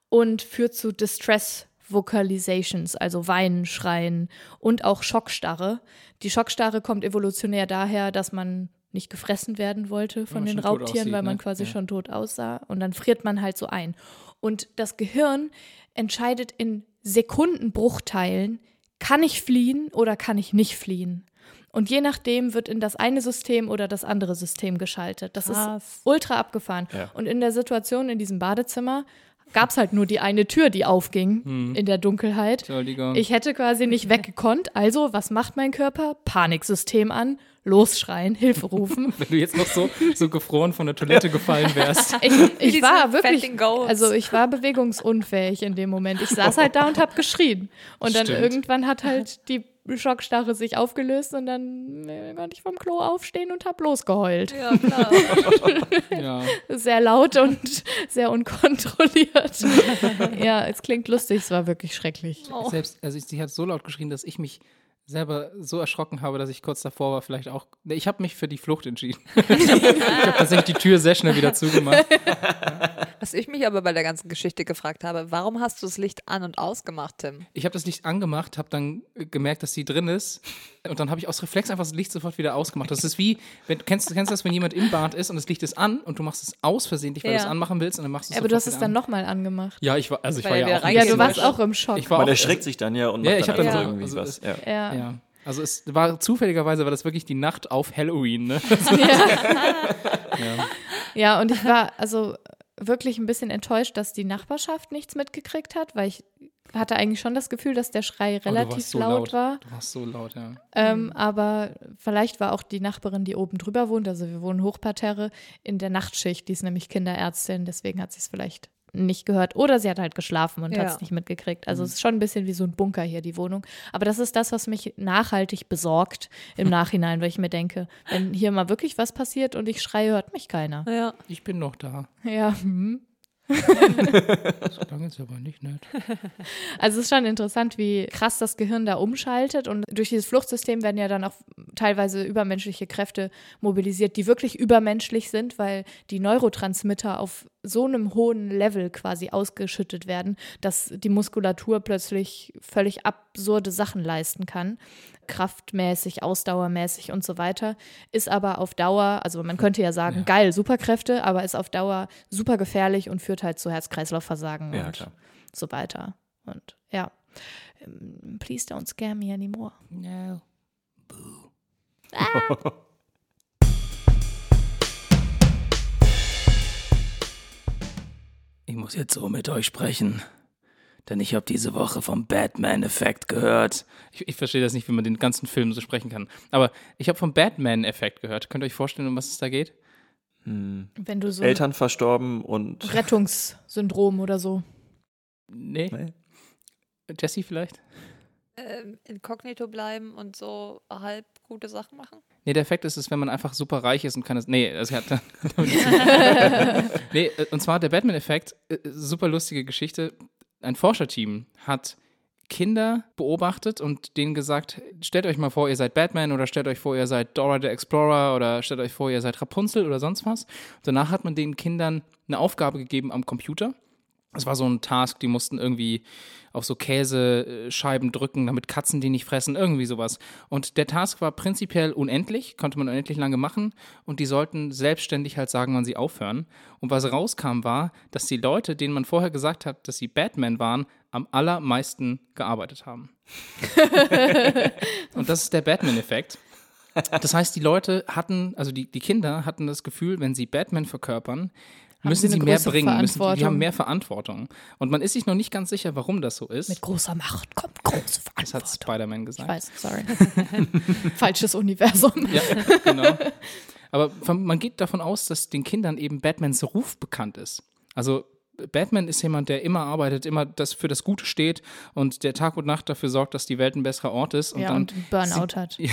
und führt zu Distress Vocalizations, also Weinen, Schreien und auch Schockstarre. Die Schockstarre kommt evolutionär daher, dass man nicht gefressen werden wollte von den Raubtieren, aussieht, weil man ne? quasi Ja. schon tot aussah. Und dann friert man halt so ein. Und das Gehirn entscheidet in Sekundenbruchteilen, kann ich fliehen oder kann ich nicht fliehen. Und je nachdem wird in das eine System oder das andere System geschaltet. Das Krass. ist ultra abgefahren. Ja. Und in der Situation in diesem Badezimmer gab es halt nur die eine Tür, die aufging in der Dunkelheit. Entschuldigung. Ich hätte quasi nicht weggekonnt. Also, was macht mein Körper? Paniksystem an, losschreien, Hilfe rufen. Wenn du jetzt noch so, so gefroren von der Toilette gefallen wärst. Ich, ich war wirklich, also ich war bewegungsunfähig in dem Moment. Ich saß halt da und habe geschrien. Und dann Stimmt. irgendwann hat halt die Schockstarre sich aufgelöst und dann äh, konnte ich vom Klo aufstehen und habe losgeheult. Ja, klar. Ja. Sehr laut und sehr unkontrolliert. ja, es klingt lustig, es war wirklich schrecklich. Selbst, also sie hat so laut geschrien, dass ich mich selber so erschrocken habe, dass ich kurz davor war, vielleicht auch. Nee, ich habe mich für die Flucht entschieden. ich habe tatsächlich die Tür sehr schnell wieder zugemacht. Was ich mich aber bei der ganzen Geschichte gefragt habe, warum hast du das Licht an und ausgemacht, Tim? Ich habe das Licht angemacht, habe dann äh, gemerkt, dass sie drin ist. Und dann habe ich aus Reflex einfach das Licht sofort wieder ausgemacht. Das ist wie, wenn, kennst, kennst du das, wenn jemand im Bad ist und das Licht ist an und du machst es aus versehentlich, weil du Ja. es anmachen willst und dann machst du es Aber du hast es dann an. nochmal angemacht. Ja, ich war, also ich Weil war ja auch Ja, du warst auch im Schock. Ich war Man auch, erschreckt sich dann ja und Ja, macht ich dann hab dann so- irgendwie also was. Ja. Ja. Ja. Also es war zufälligerweise war das wirklich die Nacht auf Halloween, ne? Ja, und ich war also wirklich ein bisschen enttäuscht, dass die Nachbarschaft nichts mitgekriegt hat, weil ich hatte eigentlich schon das Gefühl, dass der Schrei Oh, du relativ warst so laut, war. Du warst so laut, ja. Ähm, aber vielleicht war auch die Nachbarin, die oben drüber wohnt, also wir wohnen Hochparterre, in der Nachtschicht, die ist nämlich Kinderärztin, deswegen hat sie es vielleicht nicht gehört. Oder sie hat halt geschlafen und Ja. hat es nicht mitgekriegt. Also es ist schon ein bisschen wie so ein Bunker hier, die Wohnung. Aber das ist das, was mich nachhaltig besorgt im Nachhinein, weil ich mir denke, wenn hier mal wirklich was passiert und ich schreie, hört mich keiner. Ja. Ich bin noch da. Ja, hm. So lange jetzt aber nicht nett. Also es ist schon interessant, wie krass das Gehirn da umschaltet. Und durch dieses Fluchtsystem werden ja dann auch teilweise übermenschliche Kräfte mobilisiert, die wirklich übermenschlich sind, weil die Neurotransmitter auf so einem hohen Level quasi ausgeschüttet werden, dass die Muskulatur plötzlich völlig absurde Sachen leisten kann. Kraftmäßig, ausdauermäßig und so weiter. Ist aber auf Dauer, also man könnte ja sagen, geil, Superkräfte, aber ist auf Dauer super gefährlich und führt halt zu Herz-Kreislauf-Versagen Ja, und klar. so weiter. Und ja, ähm, please don't scare me anymore. No. Ich muss jetzt so mit euch sprechen. Denn ich habe diese Woche vom Batman-Effekt gehört. Ich, ich verstehe das nicht, wie man den ganzen Film so sprechen kann. Aber ich habe vom Batman-Effekt gehört. Könnt ihr euch vorstellen, um was es da geht? Wenn du so Eltern verstorben und Rettungssyndrom oder so. Nee. Nee. Jesse vielleicht? Ähm, inkognito bleiben und so halb gute Sachen machen. Nee, der Effekt ist es, wenn man einfach super reich ist und kann es. Nee, das hat. nee, äh, und zwar der Batman-Effekt, äh, super lustige Geschichte. Ein Forscherteam hat Kinder beobachtet und denen gesagt, stellt euch mal vor, ihr seid Batman oder stellt euch vor, ihr seid Dora the Explorer oder stellt euch vor, ihr seid Rapunzel oder sonst was. Danach hat man den Kindern eine Aufgabe gegeben am Computer. Das war so ein Task, die mussten irgendwie auf so Käsescheiben drücken, damit Katzen die nicht fressen, irgendwie sowas. Und der Task war prinzipiell unendlich, konnte man unendlich lange machen und die sollten selbstständig halt sagen, wann sie aufhören. Und was rauskam war, dass die Leute, denen man vorher gesagt hat, dass sie Batman waren, am allermeisten gearbeitet haben. und das ist der Batman-Effekt. Das heißt, die Leute hatten, also die, die Kinder hatten das Gefühl, wenn sie Batman verkörpern, müssen sie mehr bringen, müssen, die, haben Verantwortung. mehr Verantwortung. Und man ist sich noch nicht ganz sicher, warum das so ist. Mit großer Macht kommt große das hat Verantwortung. Spider-Man Ich gesagt. weiß, sorry. Falsches Universum. Ja, genau. Aber man geht davon aus, dass den Kindern eben Batmans Ruf bekannt ist. Also Batman ist jemand, der immer arbeitet, immer das für das Gute steht und der Tag und Nacht dafür sorgt, dass die Welt ein besserer Ort ist. Und ja, dann und Burnout hat. Ja,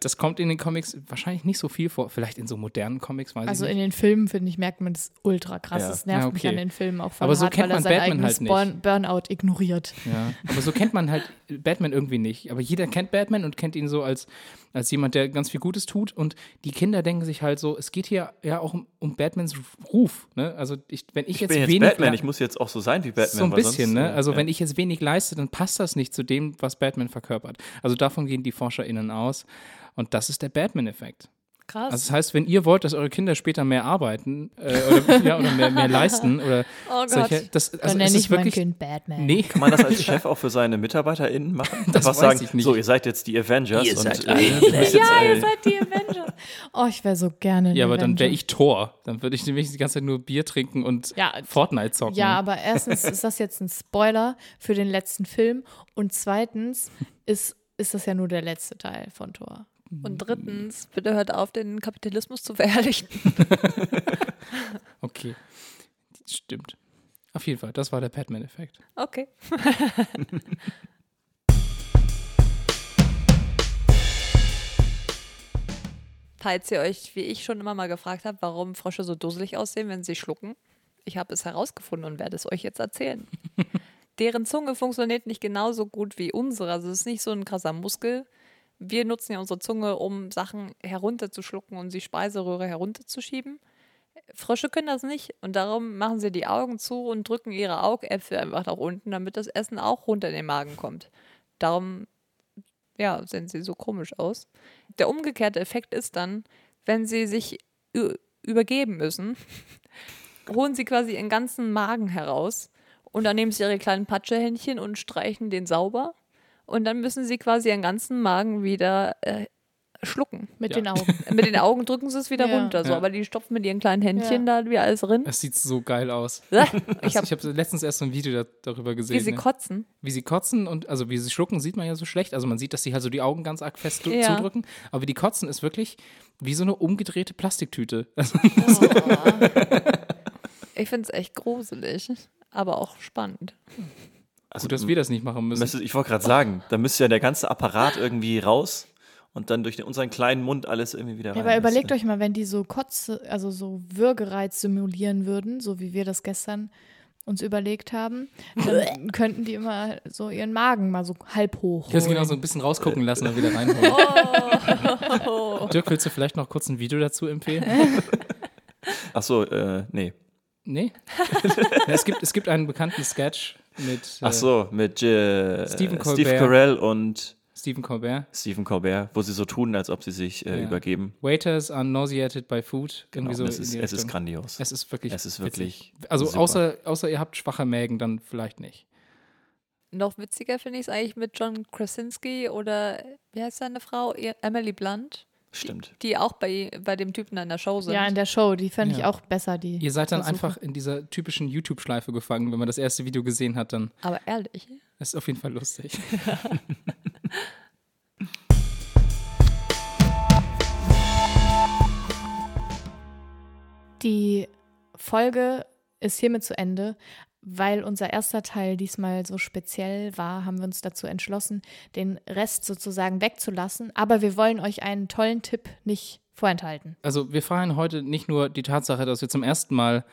das kommt in den Comics wahrscheinlich nicht so viel vor. Vielleicht in so modernen Comics, weiß Also ich in den Filmen, finde ich, merkt man das ultra krass. Ja. Das nervt Ja, mich okay. an den Filmen auch voll Aber so hart, kennt weil er man sein Batman eigenes halt nicht. Burn Burnout ignoriert. Ja. Aber so kennt man halt Batman irgendwie nicht. Aber jeder kennt Batman und kennt ihn so als, als jemand, der ganz viel Gutes tut. Und die Kinder denken sich halt so, es geht hier ja auch um, um Batmans Ruf. Ne? Also ich, wenn ich, Ich jetzt jetzt wenig Batman, ich muss jetzt auch so sein wie Batman. so ein bisschen, sonst, ne? äh, Also ja. wenn ich jetzt wenig leiste, dann passt das nicht zu dem, was Batman verkörpert. Also davon gehen die ForscherInnen aus. Und das ist der Batman-Effekt. Krass. Also das heißt, wenn ihr wollt, dass eure Kinder später mehr arbeiten äh, oder, ja, oder mehr, mehr leisten oder oh solche, Gott. das, Dann also es nenne ist ich mein wirklich, Kind Batman. nee, Kann man das als Chef auch für seine MitarbeiterInnen machen? Das Einfach weiß sagen, ich nicht. so, ihr seid jetzt die Avengers Ihr und seid äh, müsst jetzt, ja, äh, ihr seid die Avengers. Oh, ich wäre so gerne ja, aber dann wäre Avenger. ich Thor. Dann würde ich nämlich die ganze Zeit nur Bier trinken und Ja, Fortnite zocken. Ja, aber erstens ist das jetzt ein Spoiler für den letzten Film und zweitens ist, ist das ja nur der letzte Teil von Thor. Und drittens, bitte hört auf, den Kapitalismus zu verherrlichen. Okay. Stimmt. Auf jeden Fall, das war der Batman-Effekt. Okay. Falls ihr euch, wie ich schon immer mal gefragt habt, warum Frösche so dusselig aussehen, wenn sie schlucken, ich habe es herausgefunden und werde es euch jetzt erzählen. Deren Zunge funktioniert nicht genauso gut wie unsere. Also es ist nicht so ein krasser Muskel. Wir nutzen ja unsere Zunge, um Sachen herunterzuschlucken und die Speiseröhre herunterzuschieben. Frösche können das nicht und darum machen sie die Augen zu und drücken ihre Augäpfel einfach nach unten, damit das Essen auch runter in den Magen kommt. Darum, ja, sehen sie so komisch aus. Der umgekehrte Effekt ist dann, wenn sie sich übergeben müssen, holen sie quasi ihren ganzen Magen heraus und dann nehmen sie ihre kleinen Patschehändchen und streichen den sauber und dann müssen sie quasi ihren ganzen Magen wieder äh, schlucken. Mit Ja. den Augen. Mit den Augen drücken sie es wieder Ja. runter, so, Ja. aber die stopfen mit ihren kleinen Händchen da wie alles drin. Es sieht so geil aus. ich habe habe letztens erst so ein Video da, darüber gesehen. wie sie ne? kotzen. wie sie kotzen und also wie sie schlucken, sieht man ja so schlecht. Also man sieht, dass sie halt so die Augen ganz arg fest Ja. zudrücken. Aber wie die kotzen ist wirklich wie so eine umgedrehte Plastiktüte. Also, Ich finde es echt gruselig, aber auch spannend. also, gut, dass wir das nicht machen müssen. ich wollte gerade sagen, da müsste ja der ganze Apparat irgendwie raus und dann durch den, unseren kleinen Mund alles irgendwie wieder Ja, rein. aber überlegt euch mal, wenn die so Kotze, also so Würgereiz simulieren würden, so wie wir das gestern uns überlegt haben, dann könnten die immer so ihren Magen mal so halb hoch. Es genau so ein bisschen rausgucken lassen und wieder reinholen. Oh. Dirk, willst du vielleicht noch kurz ein Video dazu empfehlen? Ach so, äh, nee. Nee? ja, es, gibt, es gibt einen bekannten Sketch mit äh, Ach so, mit äh, Stephen Steve Colbert. Carell und Stephen Colbert. Stephen Colbert, wo sie so tun, als ob sie sich äh, Ja. übergeben. Waiters are nauseated by food. Genau, so es, ist, es ist grandios. Es ist wirklich. Es ist witzig. wirklich Also super. außer, außer ihr habt schwache Mägen, dann vielleicht nicht. Noch witziger finde ich es eigentlich mit John Krasinski oder wie heißt seine Frau? Emily Blunt, Stimmt. die auch bei, bei dem Typen in der Show sind. Ja, in der Show, die fand ich Ja. auch besser, die. Ihr seid dann Versuche. einfach in dieser typischen YouTube-Schleife gefangen. Wenn man das erste Video gesehen hat, dann aber ehrlich, ist es auf jeden Fall lustig. Die Folge ist hiermit zu Ende. Weil unser erster Teil diesmal so speziell war, haben wir uns dazu entschlossen, den Rest sozusagen wegzulassen. Aber wir wollen euch einen tollen Tipp nicht vorenthalten. Also wir feiern heute nicht nur die Tatsache, dass wir zum ersten Mal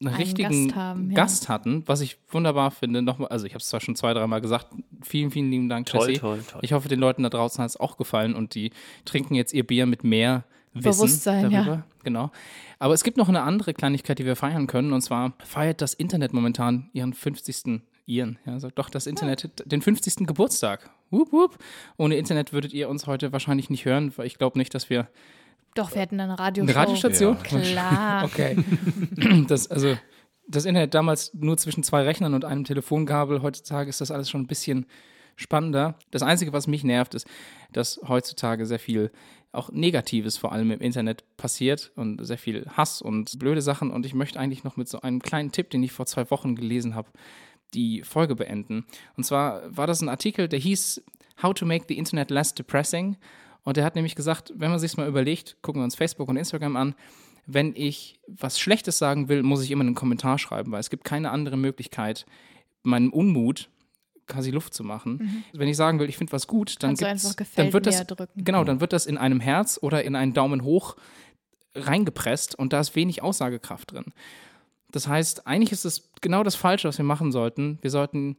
einen, Einen richtigen Gast haben, ja. Gast hatten, was ich wunderbar finde. Nochmal, also ich habe es zwar schon zwei, dreimal gesagt. Vielen, vielen lieben Dank, Toll, Jessie. toll, toll. Ich hoffe, den Leuten da draußen hat es auch gefallen und die trinken jetzt ihr Bier mit mehr Wissen Bewusstsein, ja. darüber. Genau. Aber es gibt noch eine andere Kleinigkeit, die wir feiern können. Und zwar feiert das Internet momentan ihren 50. Ihren, ja, sagt doch das Internet den 50. Geburtstag. Wup, wup. Ohne Internet würdet ihr uns heute wahrscheinlich nicht hören, weil ich glaube nicht, dass wir Doch, wir hätten eine Radioshow. eine Radiostation. Klar. Okay. Das, also, das Internet damals nur zwischen zwei Rechnern und einem Telefongabel. Heutzutage ist das alles schon ein bisschen spannender. Das Einzige, was mich nervt, ist, dass heutzutage sehr viel auch Negatives vor allem im Internet passiert und sehr viel Hass und blöde Sachen. Und ich möchte eigentlich noch mit so einem kleinen Tipp, den ich vor zwei Wochen gelesen habe, die Folge beenden. Und zwar war das ein Artikel, der hieß How to Make the Internet Less Depressing. Und er hat nämlich gesagt, wenn man sich mal überlegt, gucken wir uns Facebook und Instagram an, wenn ich was Schlechtes sagen will, muss ich immer einen Kommentar schreiben, weil es gibt keine andere Möglichkeit, meinem Unmut quasi Luft zu machen. Wenn ich sagen will, ich finde was gut, dann, dann wird das genau, dann wird das in einem Herz oder in einen Daumen hoch reingepresst und da ist wenig Aussagekraft drin. Das heißt, eigentlich ist es genau das Falsche, was wir machen sollten. Wir sollten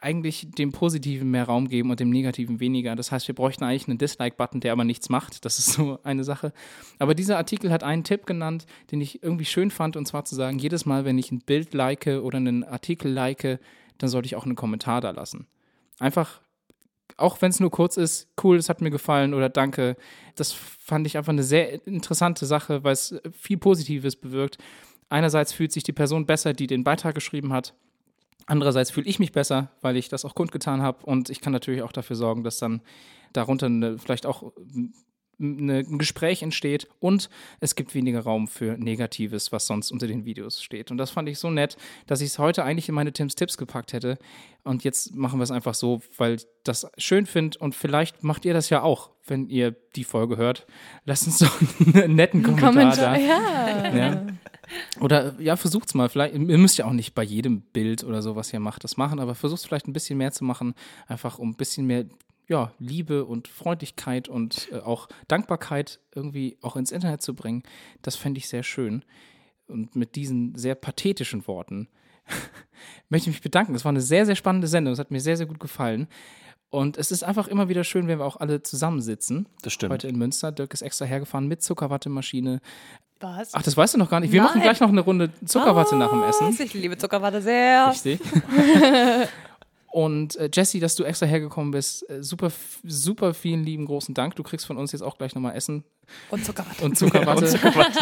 eigentlich dem Positiven mehr Raum geben und dem Negativen weniger. Das heißt, wir bräuchten eigentlich einen Dislike-Button, der aber nichts macht. Das ist so eine Sache. Aber dieser Artikel hat einen Tipp genannt, den ich irgendwie schön fand, und zwar zu sagen, jedes Mal, wenn ich ein Bild like oder einen Artikel like, dann sollte ich auch einen Kommentar da lassen. Einfach, auch wenn es nur kurz ist, cool, es hat mir gefallen oder danke. Das fand ich einfach eine sehr interessante Sache, weil es viel Positives bewirkt. Einerseits fühlt sich die Person besser, die den Beitrag geschrieben hat. Andererseits fühle ich mich besser, weil ich das auch kundgetan habe und ich kann natürlich auch dafür sorgen, dass dann darunter eine, vielleicht auch eine, ein Gespräch entsteht und es gibt weniger Raum für Negatives, was sonst unter den Videos steht. Und das fand ich so nett, dass ich es heute eigentlich in meine Tims Tipps gepackt hätte. Und jetzt machen wir es einfach so, weil ich das schön finde und vielleicht macht ihr das ja auch, wenn ihr die Folge hört. Lasst uns doch einen netten Kommentar, Kommentar, da. ja. Ja. Oder ja, versucht's mal. Vielleicht, ihr müsst ja auch nicht bei jedem Bild oder so, was ihr macht, das machen, aber versucht vielleicht ein bisschen mehr zu machen, einfach um ein bisschen mehr ja, Liebe und Freundlichkeit und äh, auch Dankbarkeit irgendwie auch ins Internet zu bringen. Das fände ich sehr schön. Und mit diesen sehr pathetischen Worten möchte ich mich bedanken. Es war eine sehr, sehr spannende Sendung. Es hat mir sehr, sehr gut gefallen. Und es ist einfach immer wieder schön, wenn wir auch alle zusammensitzen. Das stimmt. Heute in Münster. Dirk ist extra hergefahren mit Zuckerwattemaschine. Was? Ach, das weißt du noch gar nicht. Wir machen Nein. gleich noch eine Runde Zuckerwatte nach dem Essen. Was? Ich liebe Zuckerwatte sehr. Richtig. Und äh, Jessie, dass du extra hergekommen bist, äh, super, super vielen lieben großen Dank. Du kriegst von uns jetzt auch gleich nochmal Essen Und Zuckerwatte. und Zuckerwatte.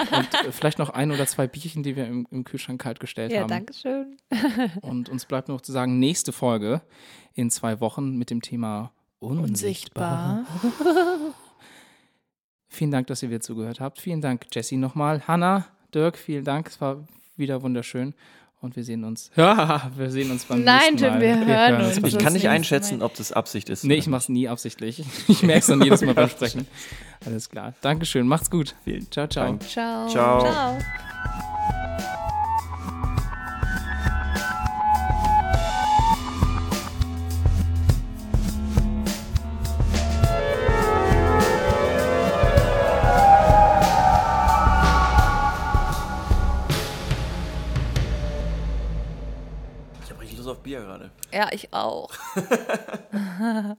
und äh, vielleicht noch ein oder zwei Bierchen, die wir im, im Kühlschrank kalt gestellt Ja, haben. danke schön. Und uns bleibt nur noch zu sagen, nächste Folge in zwei Wochen mit dem Thema Unsichtbar. Unsichtbar. Vielen Dank, dass ihr wieder zugehört habt. Vielen Dank, Jessie, nochmal. Hanna, Dirk, vielen Dank. Es war wieder wunderschön. Und wir sehen uns. Ja, wir sehen uns beim Nein, nächsten Mal. Tim, wir hören uns. Ich kann nicht einschätzen, ob das Absicht ist. Nee, ich mach's nie absichtlich. Ich merke es dann jedes Mal beim Sprechen. Alles klar. Dankeschön. Macht's gut. Vielen Ciao, ciao. Dank. Ciao. Ciao. Ciao. Gerade. Ja, ich auch.